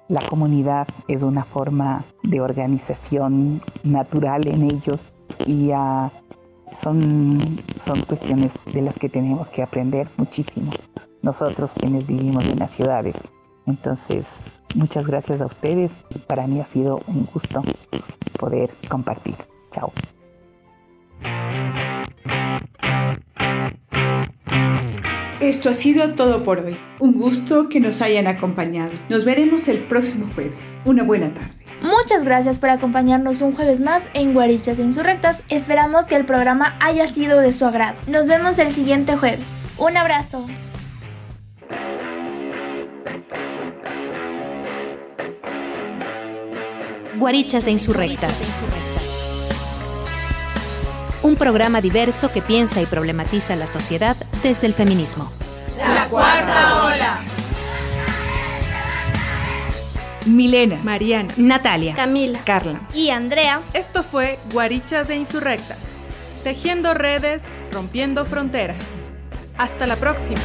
la comunidad es una forma de organización natural en ellos y son, son cuestiones de las que tenemos que aprender muchísimo nosotros quienes vivimos en las ciudades. Entonces, muchas gracias a ustedes. Para mí ha sido un gusto poder compartir. Chao. Esto ha sido todo por hoy. Un gusto que nos hayan acompañado. Nos veremos el próximo jueves. Una buena tarde. Muchas gracias por acompañarnos un jueves más en Guarichas Insurrectas. Esperamos que el programa haya sido de su agrado. Nos vemos el siguiente jueves. Un abrazo. Guarichas e Insurrectas. Un programa diverso que piensa y problematiza la sociedad desde el feminismo. La cuarta ola. Milena, Mariana, Natalia, Camila, Carla y Andrea. Esto fue Guarichas e Insurrectas, tejiendo redes, rompiendo fronteras. Hasta la próxima.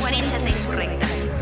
Guarichas e Insurrectas.